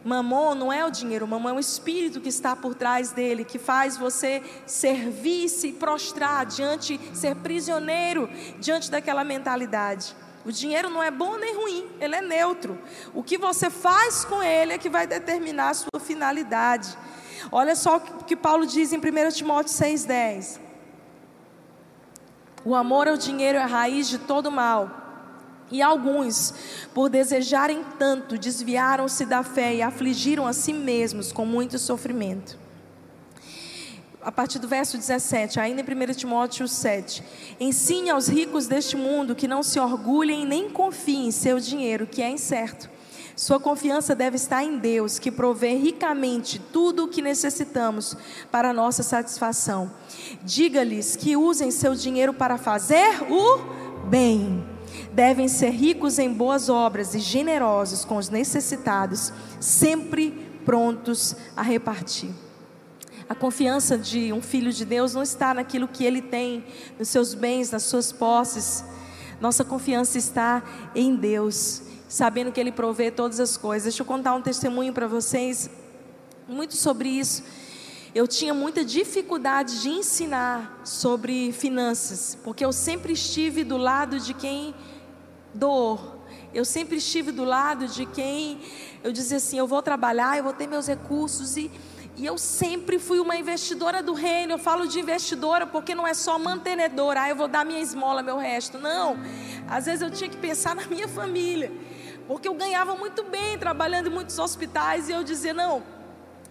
Mamon não é o dinheiro, mamon é o espírito que está por trás dele, que faz você servir-se, prostrar diante, ser prisioneiro diante daquela mentalidade. O dinheiro não é bom nem ruim, ele é neutro. O que você faz com ele é que vai determinar a sua finalidade. Olha só o que Paulo diz em 1 Timóteo 6,10. O amor ao dinheiro é a raiz de todo mal. E alguns, por desejarem tanto, desviaram-se da fé e afligiram a si mesmos com muito sofrimento. A partir do verso 17, ainda em 1 Timóteo 7. Ensine aos ricos deste mundo que não se orgulhem nem confiem em seu dinheiro, que é incerto. Sua confiança deve estar em Deus, que provê ricamente tudo o que necessitamos para nossa satisfação. Diga-lhes que usem seu dinheiro para fazer o bem devem ser ricos em boas obras e generosos com os necessitados, sempre prontos a repartir. A confiança de um filho de Deus não está naquilo que ele tem, nos seus bens, nas suas posses. Nossa confiança está em Deus, sabendo que Ele provê todas as coisas. Deixa eu contar um testemunho para vocês, muito sobre isso. Eu tinha muita dificuldade de ensinar sobre finanças, porque eu sempre estive do lado de quem doou. Eu sempre estive do lado de quem eu dizia assim: eu vou trabalhar, eu vou ter meus recursos e e eu sempre fui uma investidora do reino. Eu falo de investidora porque não é só mantenedora. Ah, eu vou dar minha esmola, meu resto. Não. Às vezes eu tinha que pensar na minha família. Porque eu ganhava muito bem trabalhando em muitos hospitais. E eu dizia: não,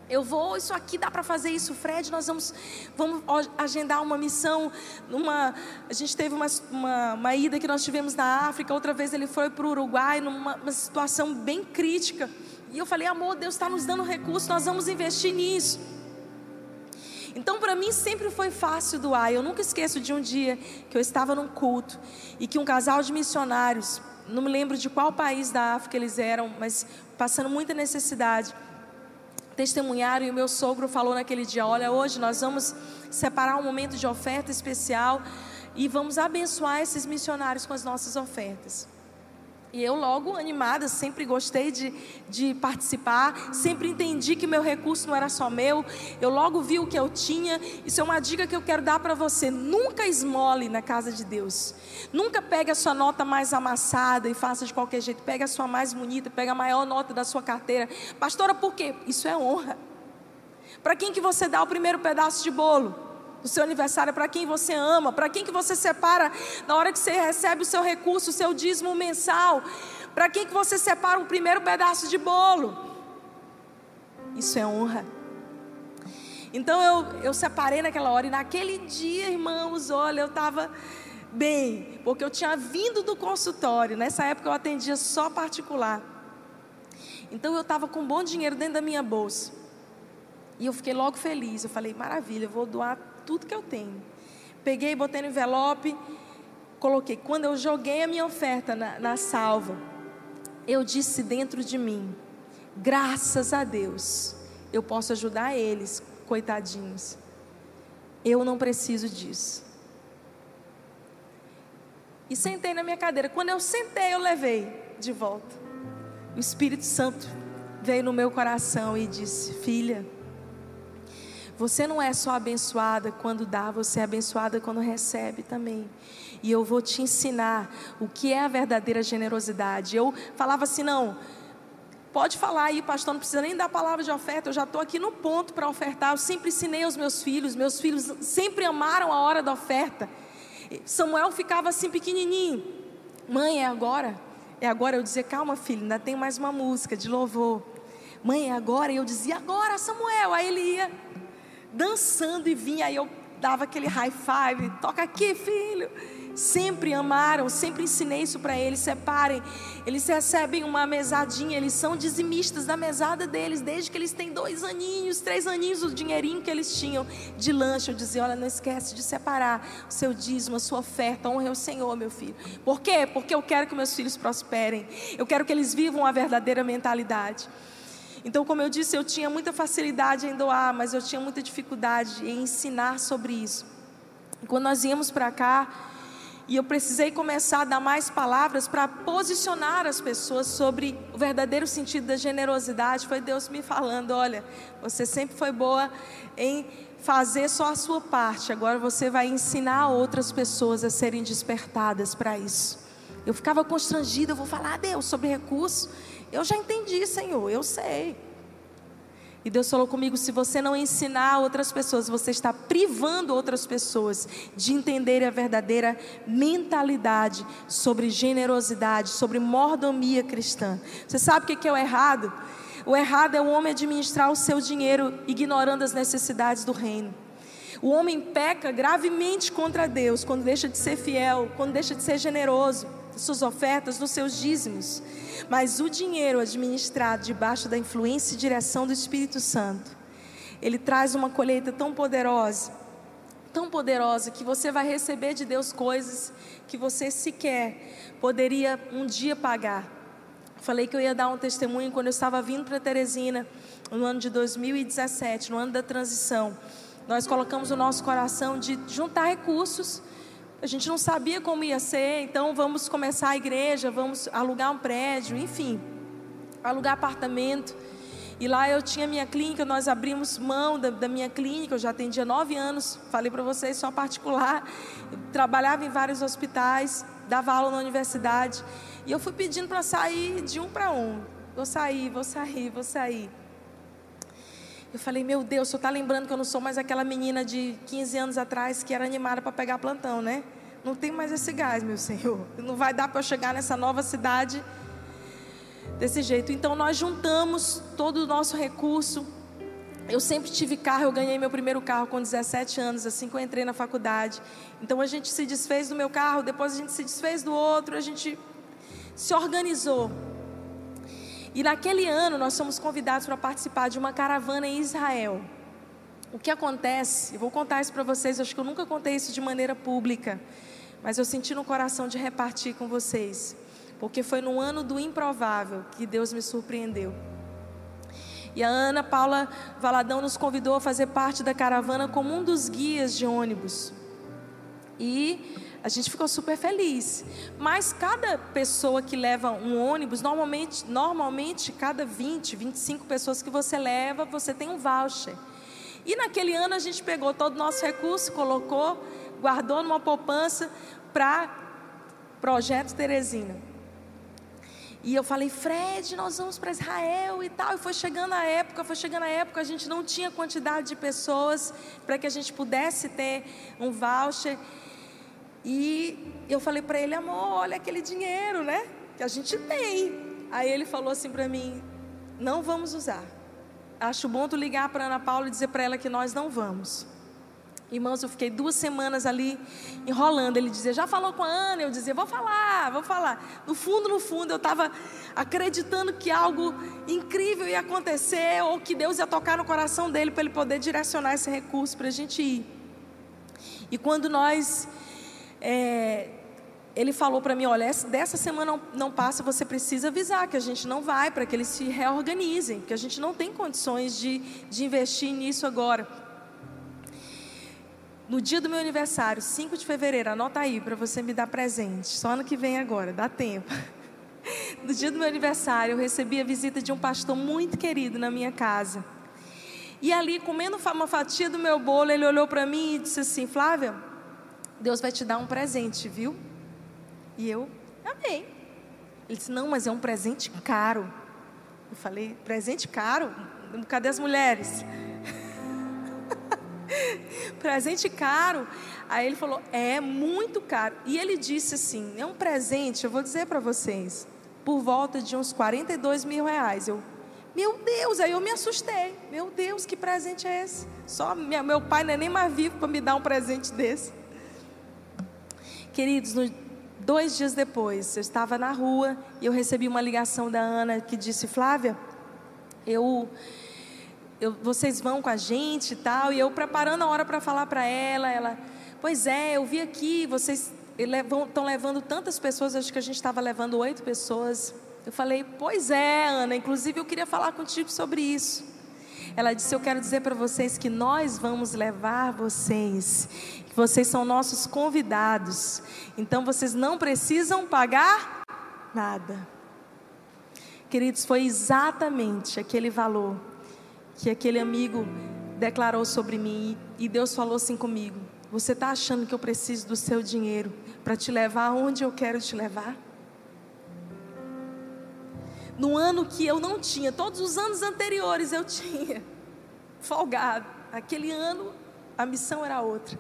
eu vou, isso aqui dá para fazer isso, Fred. Nós vamos, vamos agendar uma missão. Numa, a gente teve uma, uma, uma ida que nós tivemos na África. Outra vez ele foi para o Uruguai, numa situação bem crítica. E eu falei, amor, Deus está nos dando recursos, nós vamos investir nisso. Então, para mim, sempre foi fácil doar. Eu nunca esqueço de um dia que eu estava num culto e que um casal de missionários, não me lembro de qual país da África eles eram, mas passando muita necessidade, testemunharam e o meu sogro falou naquele dia: Olha, hoje nós vamos separar um momento de oferta especial e vamos abençoar esses missionários com as nossas ofertas. E eu, logo animada, sempre gostei de, de participar, sempre entendi que meu recurso não era só meu, eu logo vi o que eu tinha. Isso é uma dica que eu quero dar para você: nunca esmole na casa de Deus, nunca pegue a sua nota mais amassada e faça de qualquer jeito, pegue a sua mais bonita, pegue a maior nota da sua carteira. Pastora, por quê? Isso é honra. Para quem que você dá o primeiro pedaço de bolo? O seu aniversário, para quem você ama, para quem que você separa na hora que você recebe o seu recurso, o seu dízimo mensal, para quem que você separa o primeiro pedaço de bolo. Isso é honra. Então eu, eu separei naquela hora e naquele dia, irmãos, olha, eu estava bem, porque eu tinha vindo do consultório. Nessa época eu atendia só particular. Então eu estava com bom dinheiro dentro da minha bolsa. E eu fiquei logo feliz. Eu falei, maravilha, eu vou doar tudo que eu tenho. Peguei, botei no envelope, coloquei. Quando eu joguei a minha oferta na, na salva, eu disse dentro de mim: graças a Deus, eu posso ajudar eles, coitadinhos. Eu não preciso disso. E sentei na minha cadeira. Quando eu sentei, eu levei de volta. O Espírito Santo veio no meu coração e disse: Filha, você não é só abençoada quando dá, você é abençoada quando recebe também. E eu vou te ensinar o que é a verdadeira generosidade. Eu falava assim: não, pode falar aí, pastor, não precisa nem dar palavra de oferta, eu já estou aqui no ponto para ofertar. Eu sempre ensinei aos meus filhos, meus filhos sempre amaram a hora da oferta. Samuel ficava assim pequenininho: mãe, é agora? É agora. Eu dizia: calma, filho, ainda tem mais uma música de louvor. Mãe, é agora? E eu dizia: agora, Samuel. Aí ele ia dançando e vinha, aí eu dava aquele high five, toca aqui, filho. Sempre amaram, sempre ensinei isso para eles. Separem, eles recebem uma mesadinha, eles são dizimistas da mesada deles, desde que eles têm dois aninhos, três aninhos, o dinheirinho que eles tinham de lanche. Eu dizia: olha, não esquece de separar o seu dízimo, a sua oferta, honre o Senhor, meu filho. Por quê? Porque eu quero que meus filhos prosperem, eu quero que eles vivam a verdadeira mentalidade. Então, como eu disse, eu tinha muita facilidade em doar, mas eu tinha muita dificuldade em ensinar sobre isso. quando nós íamos para cá, e eu precisei começar a dar mais palavras para posicionar as pessoas sobre o verdadeiro sentido da generosidade. Foi Deus me falando: olha, você sempre foi boa em fazer só a sua parte, agora você vai ensinar outras pessoas a serem despertadas para isso. Eu ficava constrangida, eu vou falar a Deus sobre recurso. Eu já entendi, Senhor, eu sei. E Deus falou comigo: se você não ensinar outras pessoas, você está privando outras pessoas de entenderem a verdadeira mentalidade sobre generosidade, sobre mordomia cristã. Você sabe o que é o errado? O errado é o homem administrar o seu dinheiro ignorando as necessidades do reino. O homem peca gravemente contra Deus quando deixa de ser fiel, quando deixa de ser generoso suas ofertas, nos seus dízimos. Mas o dinheiro administrado debaixo da influência e direção do Espírito Santo, ele traz uma colheita tão poderosa, tão poderosa, que você vai receber de Deus coisas que você sequer poderia um dia pagar. Falei que eu ia dar um testemunho quando eu estava vindo para Teresina, no ano de 2017, no ano da transição. Nós colocamos o nosso coração de juntar recursos. A gente não sabia como ia ser, então vamos começar a igreja, vamos alugar um prédio, enfim, alugar apartamento. E lá eu tinha minha clínica, nós abrimos mão da, da minha clínica, eu já atendia nove anos, falei para vocês, só particular. trabalhava em vários hospitais, dava aula na universidade. E eu fui pedindo para sair de um para um. Vou sair, vou sair, vou sair. Eu falei, meu Deus, senhor está lembrando que eu não sou mais aquela menina de 15 anos atrás que era animada para pegar plantão, né? Não tem mais esse gás, meu Senhor. Não vai dar para eu chegar nessa nova cidade desse jeito. Então nós juntamos todo o nosso recurso. Eu sempre tive carro, eu ganhei meu primeiro carro com 17 anos, assim que eu entrei na faculdade. Então a gente se desfez do meu carro, depois a gente se desfez do outro, a gente se organizou. E naquele ano nós somos convidados para participar de uma caravana em Israel. O que acontece, eu vou contar isso para vocês, acho que eu nunca contei isso de maneira pública, mas eu senti no coração de repartir com vocês porque foi no ano do improvável que Deus me surpreendeu. E a Ana Paula Valadão nos convidou a fazer parte da caravana como um dos guias de ônibus. E a gente ficou super feliz. Mas cada pessoa que leva um ônibus, normalmente, normalmente cada 20, 25 pessoas que você leva, você tem um voucher. E naquele ano a gente pegou todo o nosso recurso, colocou, guardou numa poupança para Projeto Teresina. E eu falei, Fred, nós vamos para Israel e tal. E foi chegando a época, foi chegando a época, a gente não tinha quantidade de pessoas para que a gente pudesse ter um voucher. E eu falei para ele, amor, olha aquele dinheiro, né? Que a gente tem. Aí ele falou assim para mim, não vamos usar. Acho bom tu ligar para Ana Paula e dizer para ela que nós não vamos. Irmãos, eu fiquei duas semanas ali enrolando. Ele dizia, já falou com a Ana? Eu dizia, vou falar, vou falar. No fundo, no fundo, eu estava acreditando que algo incrível ia acontecer ou que Deus ia tocar no coração dele para ele poder direcionar esse recurso para a gente ir. E quando nós. É, ele falou para mim: olha, dessa semana não, não passa, você precisa avisar que a gente não vai, para que eles se reorganizem, que a gente não tem condições de, de investir nisso agora. No dia do meu aniversário, 5 de fevereiro, anota aí para você me dar presente. Só ano que vem agora, dá tempo. No dia do meu aniversário, eu recebi a visita de um pastor muito querido na minha casa. E ali, comendo uma fatia do meu bolo, ele olhou para mim e disse assim: Flávia, Deus vai te dar um presente, viu? E eu, amém. Ele disse: Não, mas é um presente caro. Eu falei: Presente caro? Cadê as mulheres? presente caro. Aí ele falou: é muito caro. E ele disse assim: é um presente, eu vou dizer para vocês, por volta de uns 42 mil reais. Eu, meu Deus, aí eu me assustei. Meu Deus, que presente é esse? Só meu pai não é nem mais vivo para me dar um presente desse. Queridos, no, dois dias depois, eu estava na rua e eu recebi uma ligação da Ana que disse: Flávia, eu eu, vocês vão com a gente e tal. E eu preparando a hora para falar para ela, ela, pois é, eu vi aqui, vocês estão levando tantas pessoas, acho que a gente estava levando oito pessoas. Eu falei, pois é, Ana, inclusive eu queria falar contigo sobre isso. Ela disse: Eu quero dizer para vocês que nós vamos levar vocês, que vocês são nossos convidados, então vocês não precisam pagar nada. Queridos, foi exatamente aquele valor que aquele amigo declarou sobre mim e Deus falou assim comigo: Você está achando que eu preciso do seu dinheiro para te levar aonde eu quero te levar? No ano que eu não tinha, todos os anos anteriores eu tinha, folgado. Aquele ano a missão era outra.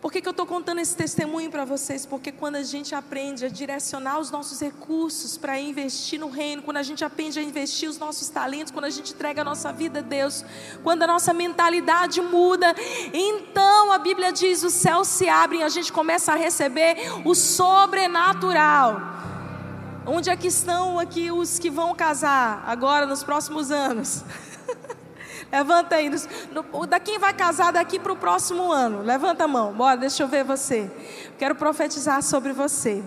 Por que, que eu estou contando esse testemunho para vocês? Porque quando a gente aprende a direcionar os nossos recursos para investir no reino, quando a gente aprende a investir os nossos talentos, quando a gente entrega a nossa vida a Deus, quando a nossa mentalidade muda, então a Bíblia diz: os céus se abrem, a gente começa a receber o sobrenatural. Onde é que estão aqui os que vão casar agora nos próximos anos? Levanta aí. No, da quem vai casar daqui para o próximo ano? Levanta a mão. Bora, deixa eu ver você. Quero profetizar sobre você.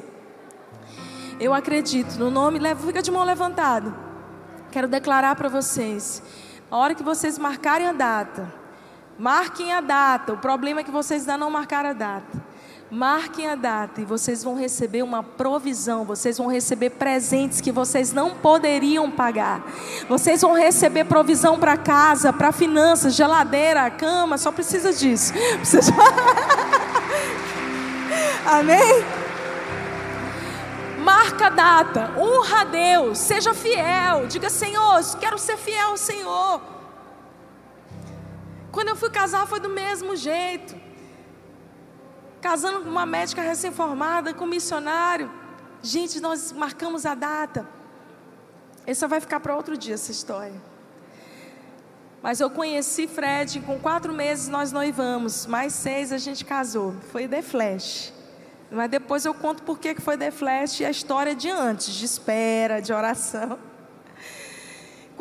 Eu acredito. No nome, fica de mão levantada. Quero declarar para vocês. A hora que vocês marcarem a data, marquem a data. O problema é que vocês ainda não marcaram a data. Marquem a data e vocês vão receber uma provisão, vocês vão receber presentes que vocês não poderiam pagar. Vocês vão receber provisão para casa, para finanças, geladeira, cama, só precisa disso. Precisa... Amém? Marca a data, honra a Deus, seja fiel, diga Senhor, quero ser fiel ao Senhor. Quando eu fui casar foi do mesmo jeito casando com uma médica recém-formada, com um missionário. Gente, nós marcamos a data. Essa vai ficar para outro dia, essa história. Mas eu conheci Fred, com quatro meses nós noivamos, mais seis a gente casou. Foi The Flash. Mas depois eu conto por que foi The Flash e a história de antes, de espera, de oração.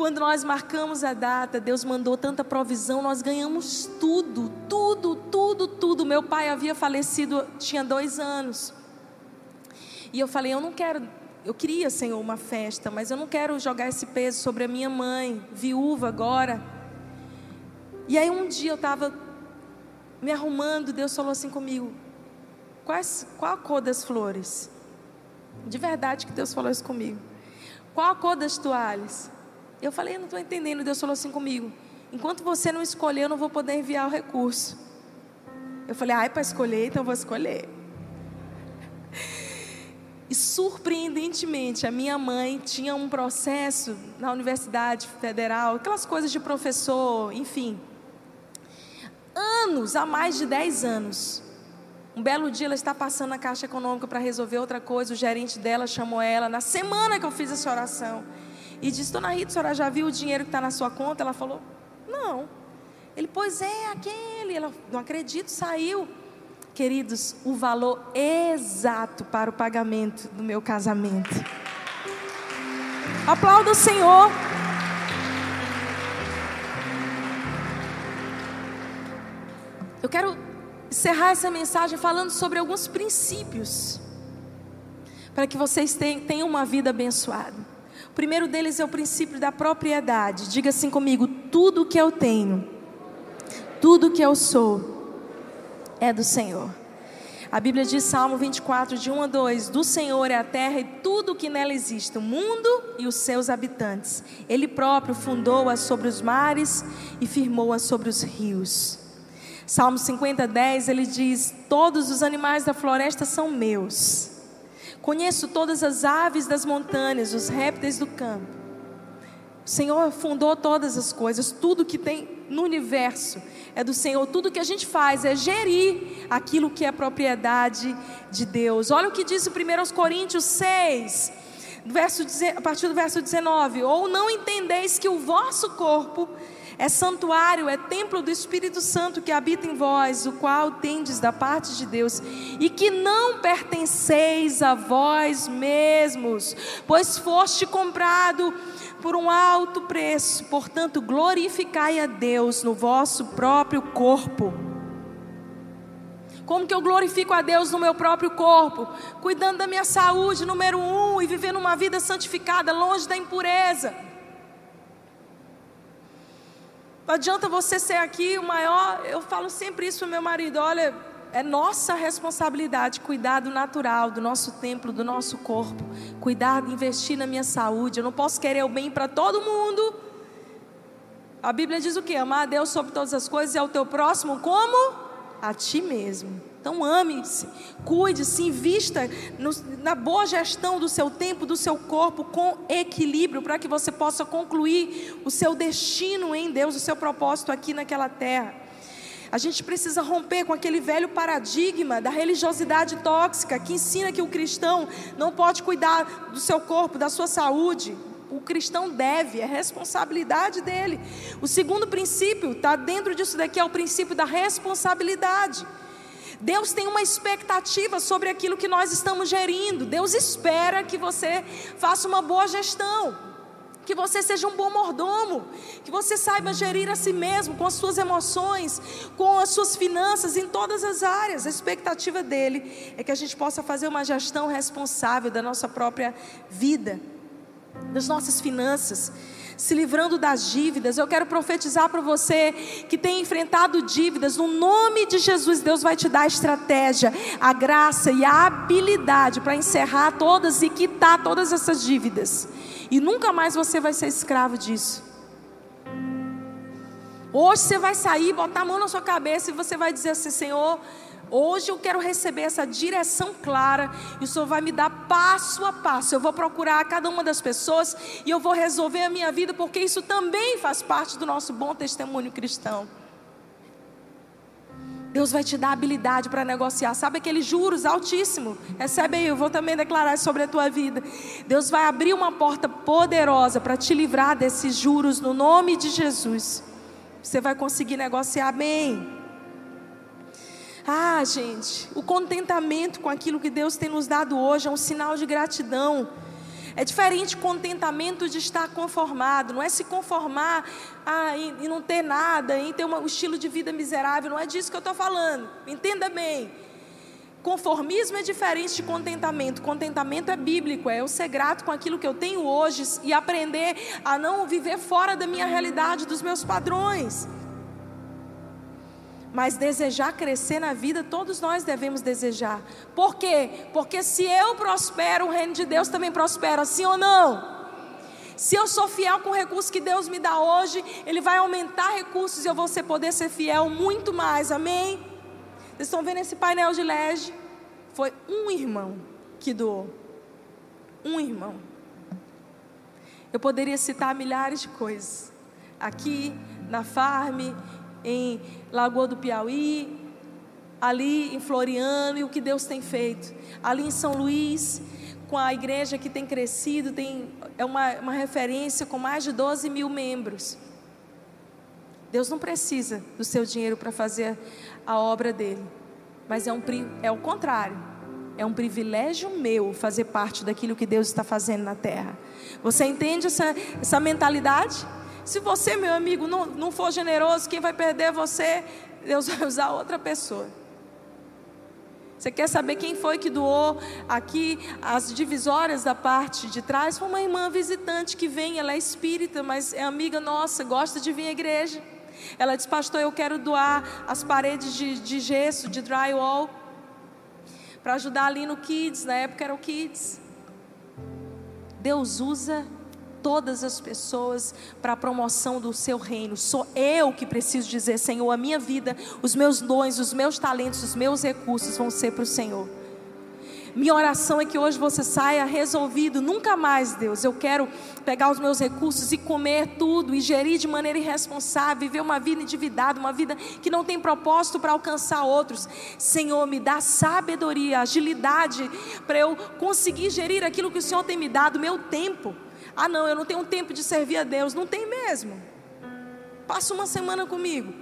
Quando nós marcamos a data, Deus mandou tanta provisão, nós ganhamos tudo, tudo, tudo, tudo. Meu pai havia falecido, tinha dois anos. E eu falei, eu não quero, eu queria, Senhor, uma festa, mas eu não quero jogar esse peso sobre a minha mãe, viúva agora. E aí um dia eu estava me arrumando, Deus falou assim comigo: Quais, qual a cor das flores? De verdade que Deus falou isso comigo. Qual a cor das toalhas? Eu falei, eu não estou entendendo. Deus falou assim comigo: enquanto você não escolher, eu não vou poder enviar o recurso. Eu falei, ai, para escolher, então eu vou escolher. E surpreendentemente, a minha mãe tinha um processo na Universidade Federal, aquelas coisas de professor, enfim. Anos, há mais de 10 anos. Um belo dia ela está passando na Caixa Econômica para resolver outra coisa, o gerente dela chamou ela na semana que eu fiz essa oração. E disse: Dona Rita, a senhora já viu o dinheiro que está na sua conta? Ela falou: Não. Ele, pois é, aquele. Ela, não acredito, saiu. Queridos, o valor exato para o pagamento do meu casamento. Aplauda o Senhor. Eu quero encerrar essa mensagem falando sobre alguns princípios para que vocês tenham uma vida abençoada. Primeiro deles é o princípio da propriedade. Diga assim comigo: tudo que eu tenho, tudo que eu sou, é do Senhor. A Bíblia diz, Salmo 24, de 1 a 2: Do Senhor é a terra e tudo o que nela existe, o mundo e os seus habitantes. Ele próprio fundou-a sobre os mares e firmou-a sobre os rios. Salmo 50, 10, ele diz: Todos os animais da floresta são meus Conheço todas as aves das montanhas, os répteis do campo. O Senhor fundou todas as coisas, tudo que tem no universo é do Senhor. Tudo que a gente faz é gerir aquilo que é propriedade de Deus. Olha o que diz 1 Coríntios 6, verso, a partir do verso 19: Ou não entendeis que o vosso corpo é santuário, é templo do Espírito Santo que habita em vós, o qual tendes da parte de Deus, e que não pertenceis a vós mesmos, pois foste comprado por um alto preço. Portanto, glorificai a Deus no vosso próprio corpo. Como que eu glorifico a Deus no meu próprio corpo? Cuidando da minha saúde, número um, e vivendo uma vida santificada, longe da impureza. Não adianta você ser aqui o maior. Eu falo sempre isso para meu marido: olha, é nossa responsabilidade cuidar do natural, do nosso templo, do nosso corpo. Cuidar, investir na minha saúde. Eu não posso querer o bem para todo mundo. A Bíblia diz o que? Amar a Deus sobre todas as coisas e ao teu próximo como? A ti mesmo. Então ame-se, cuide-se, invista no, na boa gestão do seu tempo, do seu corpo, com equilíbrio, para que você possa concluir o seu destino em Deus, o seu propósito aqui naquela terra. A gente precisa romper com aquele velho paradigma da religiosidade tóxica que ensina que o cristão não pode cuidar do seu corpo, da sua saúde. O cristão deve, é responsabilidade dele. O segundo princípio, está dentro disso daqui, é o princípio da responsabilidade. Deus tem uma expectativa sobre aquilo que nós estamos gerindo. Deus espera que você faça uma boa gestão. Que você seja um bom mordomo, que você saiba gerir a si mesmo, com as suas emoções, com as suas finanças, em todas as áreas. A expectativa dele é que a gente possa fazer uma gestão responsável da nossa própria vida, das nossas finanças se livrando das dívidas. Eu quero profetizar para você que tem enfrentado dívidas. No nome de Jesus, Deus vai te dar a estratégia, a graça e a habilidade para encerrar todas e quitar todas essas dívidas. E nunca mais você vai ser escravo disso. Hoje você vai sair, botar a mão na sua cabeça e você vai dizer assim: Senhor, Hoje eu quero receber essa direção clara e o Senhor vai me dar passo a passo. Eu vou procurar cada uma das pessoas e eu vou resolver a minha vida, porque isso também faz parte do nosso bom testemunho cristão. Deus vai te dar habilidade para negociar. Sabe aqueles juros altíssimos? Recebe aí, eu vou também declarar sobre a tua vida. Deus vai abrir uma porta poderosa para te livrar desses juros no nome de Jesus. Você vai conseguir negociar bem. Ah, gente, o contentamento com aquilo que Deus tem nos dado hoje é um sinal de gratidão. É diferente contentamento de estar conformado, não é se conformar ah, e, não ter nada, em ter um estilo de vida miserável, não é disso que eu estou falando, entenda bem. Conformismo é diferente de contentamento. Contentamento é bíblico, é eu ser grato com aquilo que eu tenho hoje e aprender a não viver fora da minha realidade, dos meus padrões. Mas desejar crescer na vida, todos nós devemos desejar. Por quê? Porque se eu prospero, o reino de Deus também prospera, sim ou não? Se eu sou fiel com o recurso que Deus me dá hoje, Ele vai aumentar recursos e eu vou ser, poder ser fiel muito mais, amém? Vocês estão vendo esse painel de LED? Foi um irmão que doou. Um irmão. Eu poderia citar milhares de coisas. Aqui, na farm, em Lagoa do Piauí, ali em Floriano e o que Deus tem feito. Ali em São Luís, com a igreja que tem crescido, tem, é uma, uma referência com mais de 12 mil membros. Deus não precisa do seu dinheiro para fazer a obra dele, mas é, um, é o contrário. É um privilégio meu fazer parte daquilo que Deus está fazendo na terra. Você entende essa, essa mentalidade? Se você, meu amigo, não, não for generoso, quem vai perder é você. Deus vai usar outra pessoa. Você quer saber quem foi que doou aqui as divisórias da parte de trás? Foi uma irmã visitante que vem, ela é espírita, mas é amiga nossa, gosta de vir à igreja. Ela disse, pastor, eu quero doar as paredes de, de gesso, de drywall, para ajudar ali no Kids, na época era o Kids. Deus usa todas as pessoas para a promoção do seu reino. Sou eu que preciso dizer, Senhor, a minha vida, os meus dons, os meus talentos, os meus recursos vão ser para o Senhor. Minha oração é que hoje você saia resolvido. Nunca mais, Deus, eu quero pegar os meus recursos e comer tudo, e gerir de maneira irresponsável, viver uma vida endividada, uma vida que não tem propósito para alcançar outros. Senhor, me dá sabedoria, agilidade para eu conseguir gerir aquilo que o Senhor tem me dado, meu tempo. Ah, não, eu não tenho tempo de servir a Deus. Não tem mesmo. Passa uma semana comigo.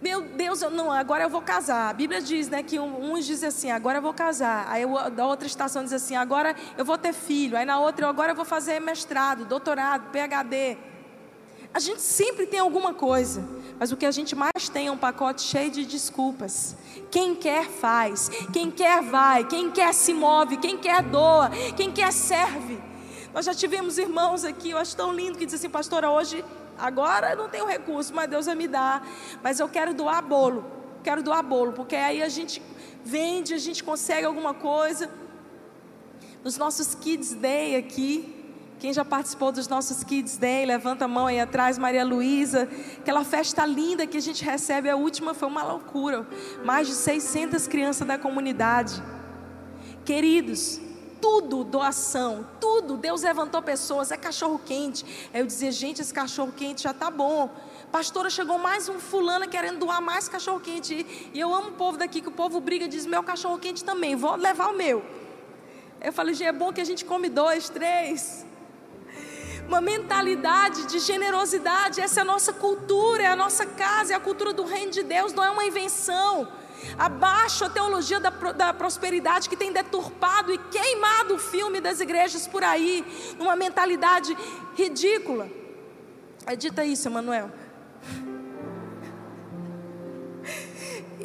Meu Deus, eu, não, agora eu vou casar. A Bíblia diz, né, que uns dizem assim, agora eu vou casar. Aí eu, da outra estação diz assim, agora eu vou ter filho. Aí na outra, agora eu vou fazer mestrado, doutorado, PhD. A gente sempre tem alguma coisa, mas o que a gente mais tem é um pacote cheio de desculpas. Quem quer faz, quem quer vai, quem quer se move, quem quer doa, quem quer serve. Nós já tivemos irmãos aqui, eu acho tão lindo que dizem assim, pastora, hoje, agora eu não tenho recurso, mas Deus vai me dar. Mas eu quero doar bolo, quero doar bolo, porque aí a gente vende, a gente consegue alguma coisa. Nos nossos Kids Day aqui, quem já participou dos nossos Kids Day, levanta a mão aí atrás, Maria Luísa. Aquela festa linda que a gente recebe, a última foi uma loucura. Mais de 600 crianças da comunidade. Queridos, tudo doação, tudo. Deus levantou pessoas, é cachorro quente. Aí eu dizia, gente, esse cachorro quente já tá bom. Pastora, chegou mais um fulano querendo doar mais cachorro quente. E eu amo o povo daqui, que o povo briga e diz: meu cachorro quente também, vou levar o meu. Eu falei, gente, é bom que a gente come dois, três uma mentalidade de generosidade. Essa é a nossa cultura, é a nossa casa, é a cultura do reino de Deus, não é uma invenção. Abaixo a teologia da, da prosperidade que tem deturpado e queimado o filme das igrejas por aí, numa mentalidade ridícula. Edita isso, Emanuel.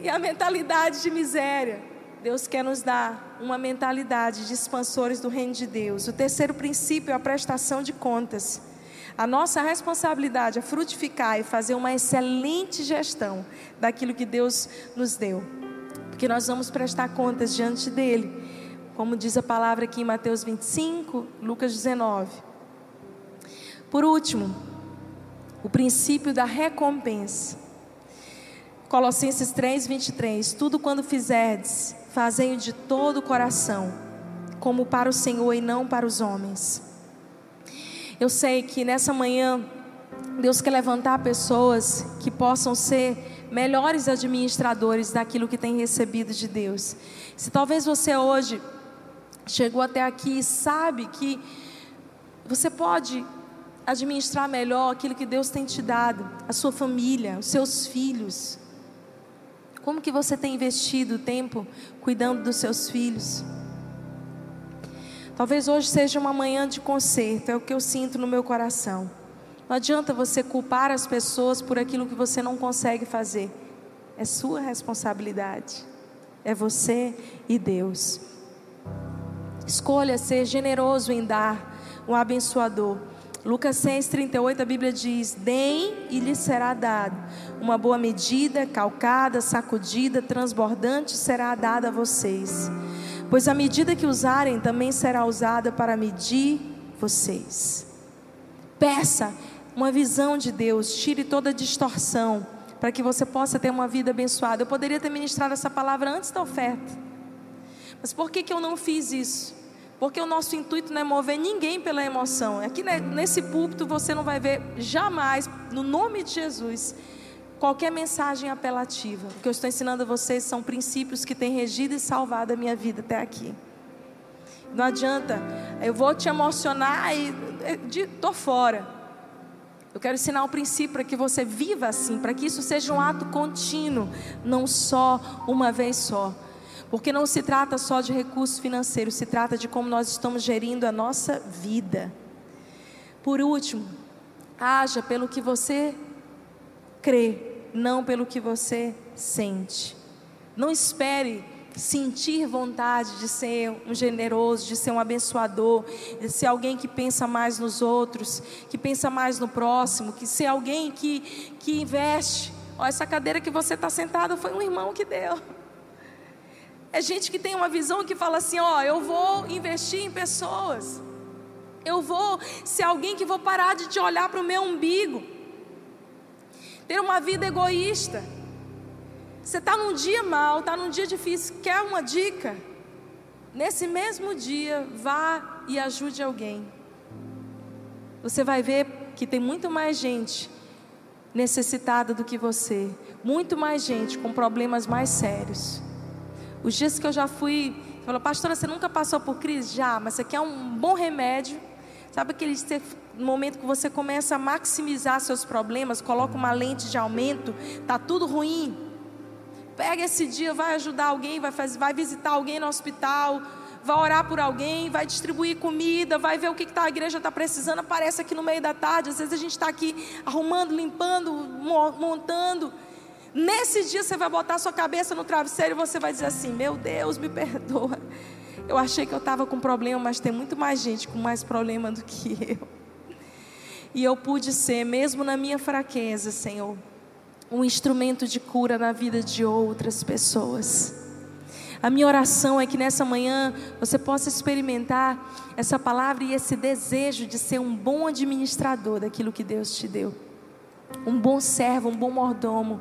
E a mentalidade de miséria. Deus quer nos dar uma mentalidade de expansores do reino de Deus. O terceiro princípio é a prestação de contas. A nossa responsabilidade é frutificar e fazer uma excelente gestão daquilo que Deus nos deu. Porque nós vamos prestar contas diante dele. Como diz a palavra aqui em Mateus 25, Lucas 19. Por último, o princípio da recompensa. Colossenses 3, 23. Tudo quando fizerdes, fazei de todo o coração, como para o Senhor e não para os homens eu sei que nessa manhã Deus quer levantar pessoas que possam ser melhores administradores daquilo que tem recebido de Deus. Se talvez você hoje chegou até aqui e sabe que você pode administrar melhor aquilo que Deus tem te dado, a sua família, os seus filhos. Como que você tem investido tempo cuidando dos seus filhos? Talvez hoje seja uma manhã de conserto, é o que eu sinto no meu coração. Não adianta você culpar as pessoas por aquilo que você não consegue fazer. É sua responsabilidade. É você e Deus. Escolha ser generoso em dar, um abençoador. Lucas 6,38 a Bíblia diz: Deem e lhes será dado. Uma boa medida, calcada, sacudida, transbordante será dada a vocês pois a medida que usarem também será usada para medir vocês. Peça uma visão de Deus, tire toda a distorção, para que você possa ter uma vida abençoada. Eu poderia ter ministrado essa palavra antes da oferta, mas por que, que eu não fiz isso? Porque o nosso intuito não é mover ninguém pela emoção. Aqui nesse púlpito você não vai ver jamais, no nome de Jesus, qualquer mensagem apelativa. O que eu estou ensinando a vocês são princípios que têm regido e salvado a minha vida até aqui. Não adianta, eu vou te emocionar e estou fora. Eu quero ensinar um princípio para que você viva assim, para que isso seja um ato contínuo, não só uma vez só. Porque não se trata só de recursos financeiros, se trata de como nós estamos gerindo a nossa vida. Por último, haja pelo que você crê, não pelo que você sente. Não espere sentir vontade de ser um generoso, de ser um abençoador, de ser alguém que pensa mais nos outros, que pensa mais no próximo, que ser alguém que, que investe. Ó, essa cadeira que você está sentado foi um irmão que deu. É gente que tem uma visão que fala assim: ó, eu vou investir em pessoas. Eu vou ser alguém que vou parar de te olhar para o meu umbigo ter uma vida egoísta. Você está num dia mal, está num dia difícil, quer uma dica? Nesse mesmo dia, vá e ajude alguém. Você vai ver que tem muito mais gente necessitada do que você, muito mais gente com problemas mais sérios. Os dias que eu já fui, falou, pastora, você nunca passou por crise? Já, mas você quer um bom remédio Sabe aquele momento que você começa a maximizar seus problemas, coloca uma lente de aumento, tá tudo ruim. Pega esse dia, vai ajudar alguém, vai, fazer, vai visitar alguém no hospital, vai orar por alguém, vai distribuir comida, vai ver o que, que tá, a igreja está precisando. Aparece aqui no meio da tarde. Às vezes a gente está aqui arrumando, limpando, montando. Nesse dia você vai botar sua cabeça no travesseiro e você vai dizer assim: Meu Deus, me perdoa. Eu achei que eu estava com problema, mas tem muito mais gente com mais problema do que eu. E eu pude ser, mesmo na minha fraqueza, Senhor, um instrumento de cura na vida de outras pessoas. A minha oração é que nessa manhã você possa experimentar essa palavra e esse desejo de ser um bom administrador daquilo que Deus te deu. Um bom servo, um bom mordomo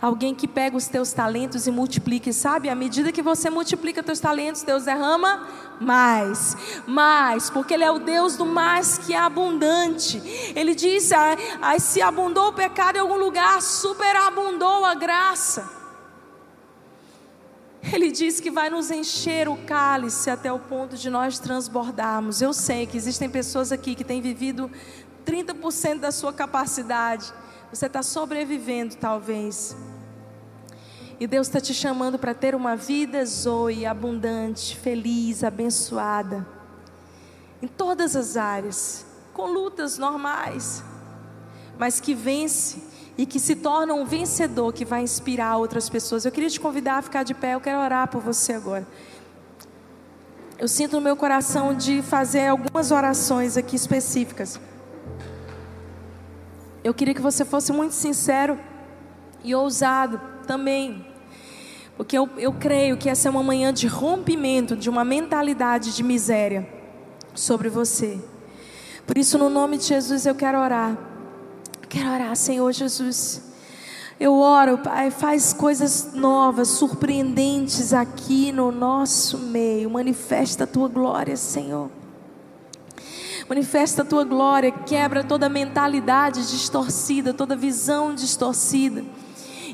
Alguém que pega os teus talentos e multiplica, e sabe? À medida que você multiplica teus talentos, Deus derrama mais, mais, porque Ele é o Deus do mais que é abundante. Ele disse: ah, ah, se abundou o pecado em algum lugar, superabundou a graça. Ele diz que vai nos encher o cálice até o ponto de nós transbordarmos. Eu sei que existem pessoas aqui que têm vivido 30% da sua capacidade. Você está sobrevivendo, talvez. E Deus está te chamando para ter uma vida zoe, abundante, feliz, abençoada. em todas as áreas, com lutas normais, mas que vence e que se torna um vencedor que vai inspirar outras pessoas. Eu queria te convidar a ficar de pé, eu quero orar por você agora. Eu sinto no meu coração de fazer algumas orações aqui específicas. Eu queria que você fosse muito sincero e ousado também. Porque eu, eu creio que essa é uma manhã de rompimento de uma mentalidade de miséria sobre você. Por isso, no nome de Jesus, eu quero orar. Quero orar, Senhor Jesus. Eu oro, Pai, faz coisas novas, surpreendentes aqui no nosso meio. Manifesta a tua glória, Senhor. Manifesta a tua glória, quebra toda mentalidade distorcida, toda visão distorcida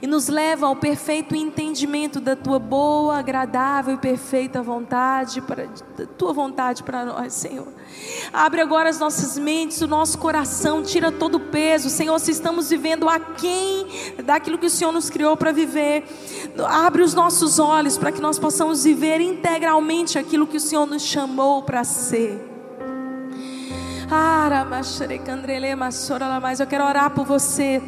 e nos leva ao perfeito entendimento da tua boa, agradável e perfeita vontade, para, da tua vontade para nós, Senhor. Abre agora as nossas mentes, o nosso coração, tira todo o peso, Senhor. Se estamos vivendo aquém daquilo que o Senhor nos criou para viver, abre os nossos olhos para que nós possamos viver integralmente aquilo que o Senhor nos chamou para ser. Mas eu quero orar por você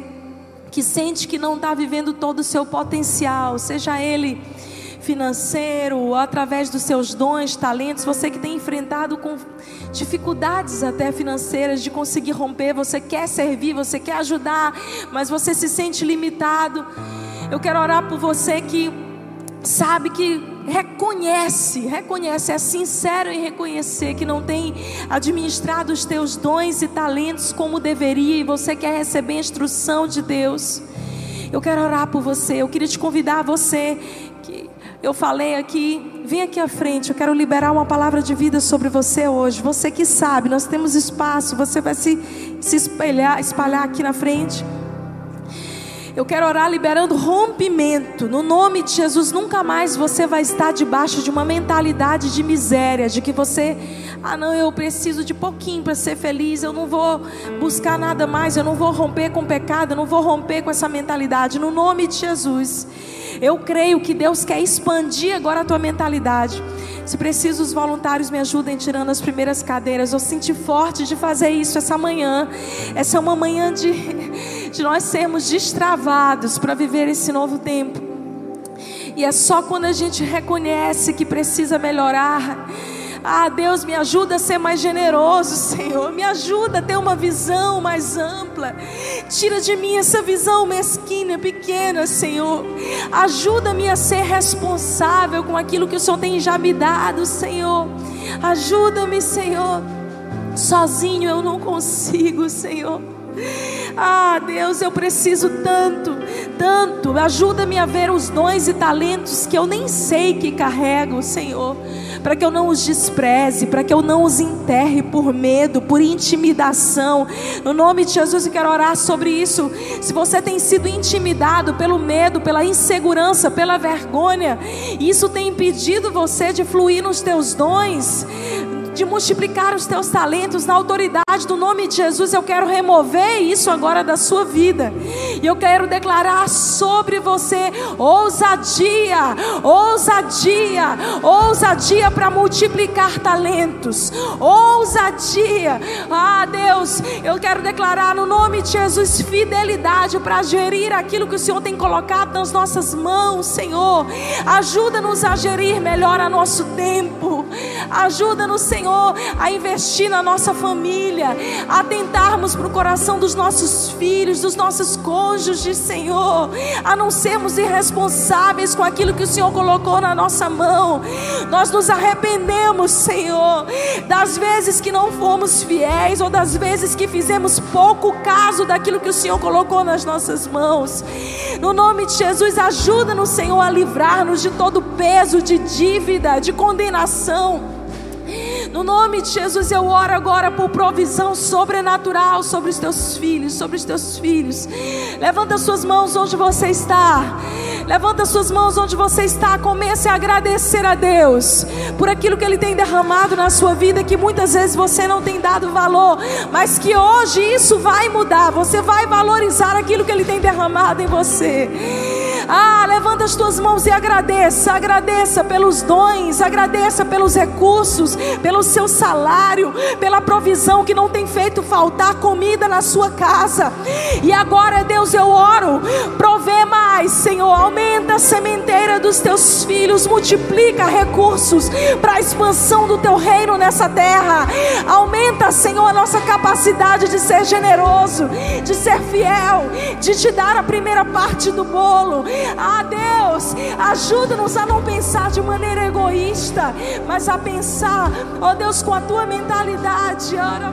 que sente que não está vivendo todo o seu potencial, seja ele financeiro, através dos seus dons, talentos, você que tem enfrentado com dificuldades até financeiras de conseguir romper, você quer servir, você quer ajudar, mas você se sente limitado. Eu quero orar por você que sabe que reconhece, reconhece, é sincero em reconhecer que não tem administrado os teus dons e talentos como deveria e você quer receber a instrução de Deus. Eu quero orar por você. Eu queria te convidar você que eu falei aqui, vem aqui à frente. Eu quero liberar uma palavra de vida sobre você hoje. Você que sabe, nós temos espaço. Você vai se, se espalhar, espalhar aqui na frente. Eu quero orar liberando rompimento. No nome de Jesus, nunca mais você vai estar debaixo de uma mentalidade de miséria, de que você, ah, não, eu preciso de pouquinho para ser feliz, eu não vou buscar nada mais, eu não vou romper com pecado, eu não vou romper com essa mentalidade. No nome de Jesus, eu creio que Deus quer expandir agora a tua mentalidade. Se preciso, os voluntários me ajudem tirando as primeiras cadeiras. Eu senti forte de fazer isso essa manhã. Essa é uma manhã de, de nós sermos destravados para viver esse novo tempo. E é só quando a gente reconhece que precisa melhorar ah, Deus, me ajuda a ser mais generoso, Senhor. Me ajuda a ter uma visão mais ampla. Tira de mim essa visão mesquinha, pequena, Senhor. Ajuda-me a ser responsável com aquilo que o Senhor tem já me dado, Senhor. Ajuda-me, Senhor. Sozinho eu não consigo, Senhor. Ah, Deus, eu preciso tanto, tanto. Ajuda-me a ver os dons e talentos que eu nem sei que carrego, Senhor para que eu não os despreze, para que eu não os enterre por medo, por intimidação. No nome de Jesus eu quero orar sobre isso. Se você tem sido intimidado pelo medo, pela insegurança, pela vergonha, isso tem impedido você de fluir nos teus dons, de multiplicar os teus talentos na autoridade do nome de Jesus. Eu quero remover isso agora da sua vida. E eu quero declarar sobre você ousadia, ousadia, ousadia para multiplicar talentos. Ousadia. Ah, Deus, eu quero declarar no nome de Jesus fidelidade para gerir aquilo que o Senhor tem colocado nas nossas mãos, Senhor. Ajuda-nos a gerir melhor a nosso tempo. Ajuda-nos, Senhor a investir na nossa família, a atentarmos para o coração dos nossos filhos, dos nossos cônjuges, Senhor, a não sermos irresponsáveis com aquilo que o Senhor colocou na nossa mão. Nós nos arrependemos, Senhor, das vezes que não fomos fiéis ou das vezes que fizemos pouco caso daquilo que o Senhor colocou nas nossas mãos. No nome de Jesus, ajuda-nos, Senhor, a livrar-nos de todo peso de dívida, de condenação. No nome de Jesus, eu oro agora por provisão sobrenatural sobre os teus filhos, sobre os teus filhos. Levanta suas mãos onde você está. Levanta suas mãos onde você está. Comece a agradecer a Deus por aquilo que Ele tem derramado na sua vida, que muitas vezes você não tem dado valor, mas que hoje isso vai mudar. Você vai valorizar aquilo que Ele tem derramado em você. Ah, levanta as tuas mãos e agradeça. Agradeça pelos dons, agradeça pelos recursos, pelo seu salário, pela provisão que não tem feito faltar comida na sua casa. E agora, Deus, eu oro, provê mais, Senhor. Aumenta a sementeira dos teus filhos, multiplica recursos para a expansão do teu reino nessa terra. Aumenta, Senhor, a nossa capacidade de ser generoso, de ser fiel, de te dar a primeira parte do bolo. Ah, Deus, ajuda-nos a não pensar de maneira egoísta, mas a pensar, ó oh Deus, com a tua mentalidade. Ora,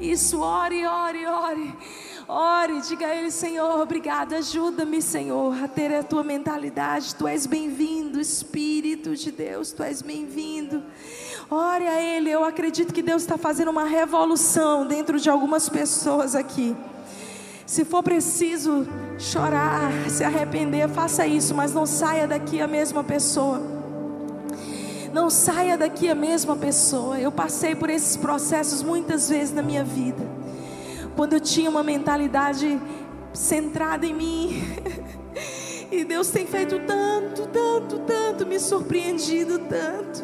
Isso, ore, ore, ore. Ore, diga a Ele, Senhor, obrigado, ajuda-me, Senhor, a ter a tua mentalidade. Tu és bem-vindo, Espírito de Deus, tu és bem-vindo. Ore a Ele, eu acredito que Deus está fazendo uma revolução dentro de algumas pessoas aqui. Se for preciso chorar, se arrepender, faça isso, mas não saia daqui a mesma pessoa. Não saia daqui a mesma pessoa. Eu passei por esses processos muitas vezes na minha vida. Quando eu tinha uma mentalidade centrada em mim. E Deus tem feito tanto, tanto, tanto, me surpreendido tanto.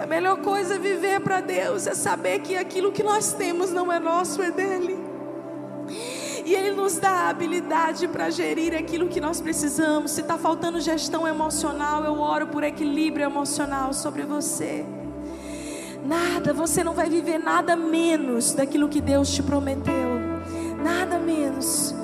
A melhor coisa é viver para Deus, é saber que aquilo que nós temos não é nosso, é dele. E Ele nos dá a habilidade para gerir aquilo que nós precisamos. Se está faltando gestão emocional, eu oro por equilíbrio emocional sobre você. Nada, você não vai viver nada menos daquilo que Deus te prometeu. Nada menos.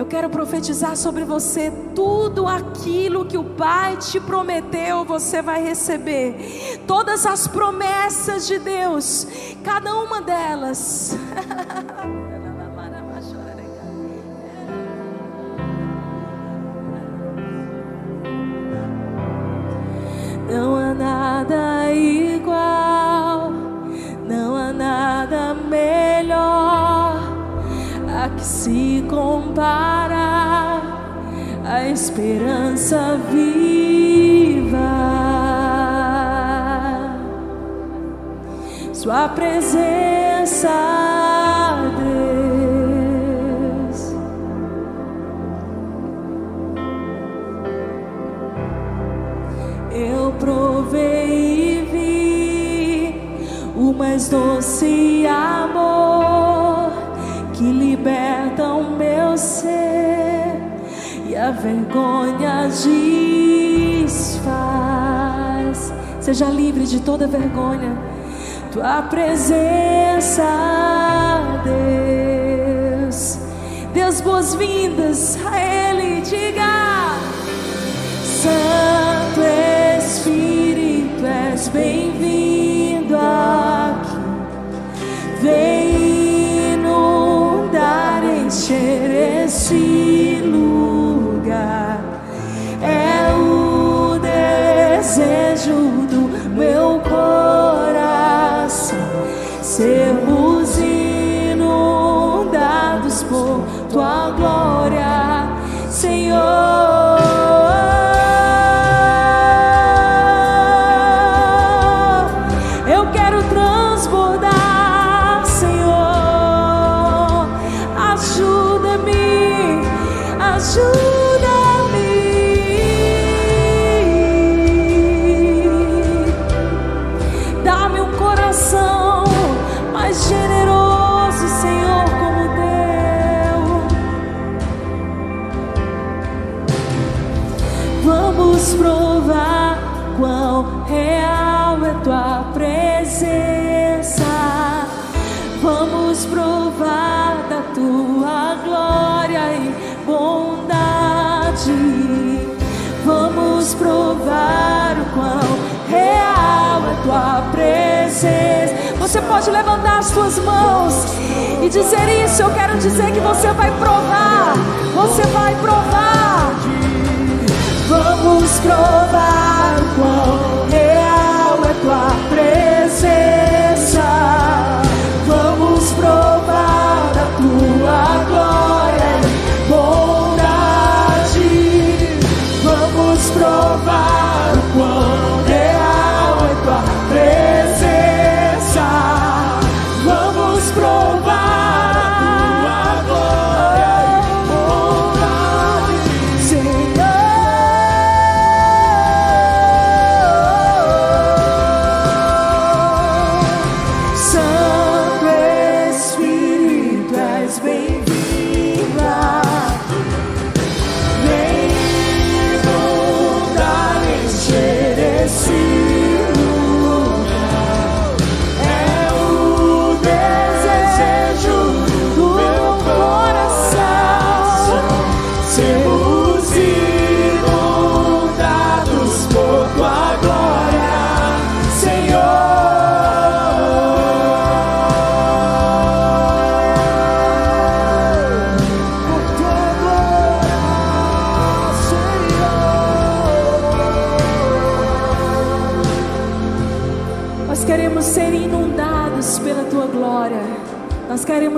Eu quero profetizar sobre você tudo aquilo que o Pai te prometeu, você vai receber. Todas as promessas de Deus, cada uma delas. que se compara a esperança viva. Sua presença, Deus. Eu provei e vi o mais doce amor o meu ser e a vergonha desfaz. Seja livre de toda vergonha. Tua presença, Deus. Deus, boas-vindas a Ele. Diga, Santo Espírito, és bem-vindo aqui. Vem inundar,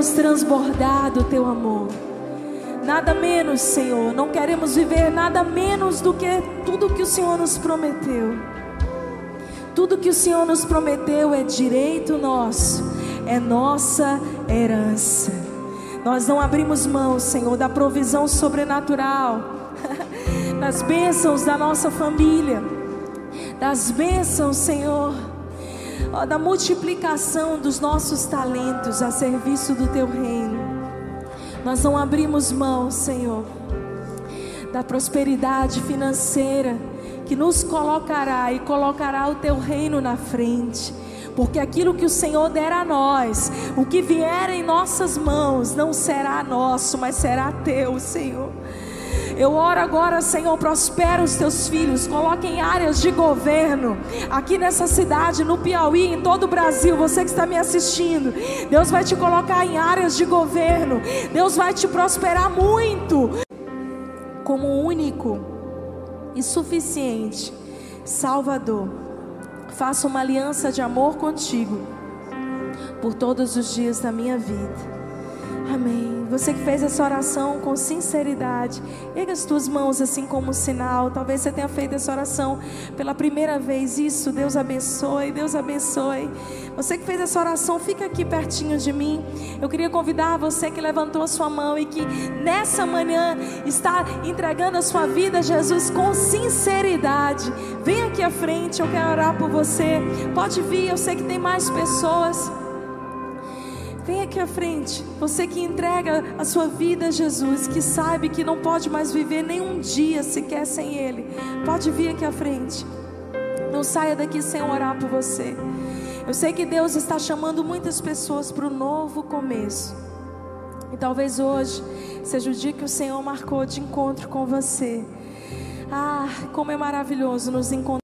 queremos transbordar do teu amor. Nada menos, Senhor. Não queremos viver nada menos do que tudo que o Senhor nos prometeu. Tudo que o Senhor nos prometeu é direito nosso, é nossa herança. Nós não abrimos mão, Senhor, da provisão sobrenatural, das bênçãos da nossa família, das bênçãos, Senhor, da multiplicação dos nossos talentos a serviço do Teu reino. Nós não abrimos mão, Senhor, da prosperidade financeira que nos colocará e colocará o teu reino na frente. Porque aquilo que o Senhor der a nós, o que vier em nossas mãos, não será nosso, mas será teu, Senhor. Eu oro agora, Senhor, prospera os teus filhos, coloque em áreas de governo, aqui nessa cidade, no Piauí, em todo o Brasil, você que está me assistindo, Deus vai te colocar em áreas de governo, Deus vai te prosperar muito, como único e suficiente Salvador. Faço uma aliança de amor contigo por todos os dias da minha vida. Amém. Você que fez essa oração com sinceridade, erga as tuas mãos assim como um sinal. Talvez você tenha feito essa oração pela primeira vez. Isso, Deus abençoe, Deus abençoe. Você que fez essa oração, fica aqui pertinho de mim. Eu queria convidar você que levantou a sua mão e que nessa manhã está entregando a sua vida a Jesus com sinceridade. Vem aqui à frente, eu quero orar por você. Pode vir, eu sei que tem mais pessoas. Vem aqui à frente, você que entrega a sua vida a Jesus, que sabe que não pode mais viver nenhum dia sequer sem Ele. Pode vir aqui à frente. Não saia daqui sem orar por você. Eu sei que Deus está chamando muitas pessoas para o novo começo. E talvez hoje seja o dia que o Senhor marcou de encontro com você. Ah, como é maravilhoso nos encontrar.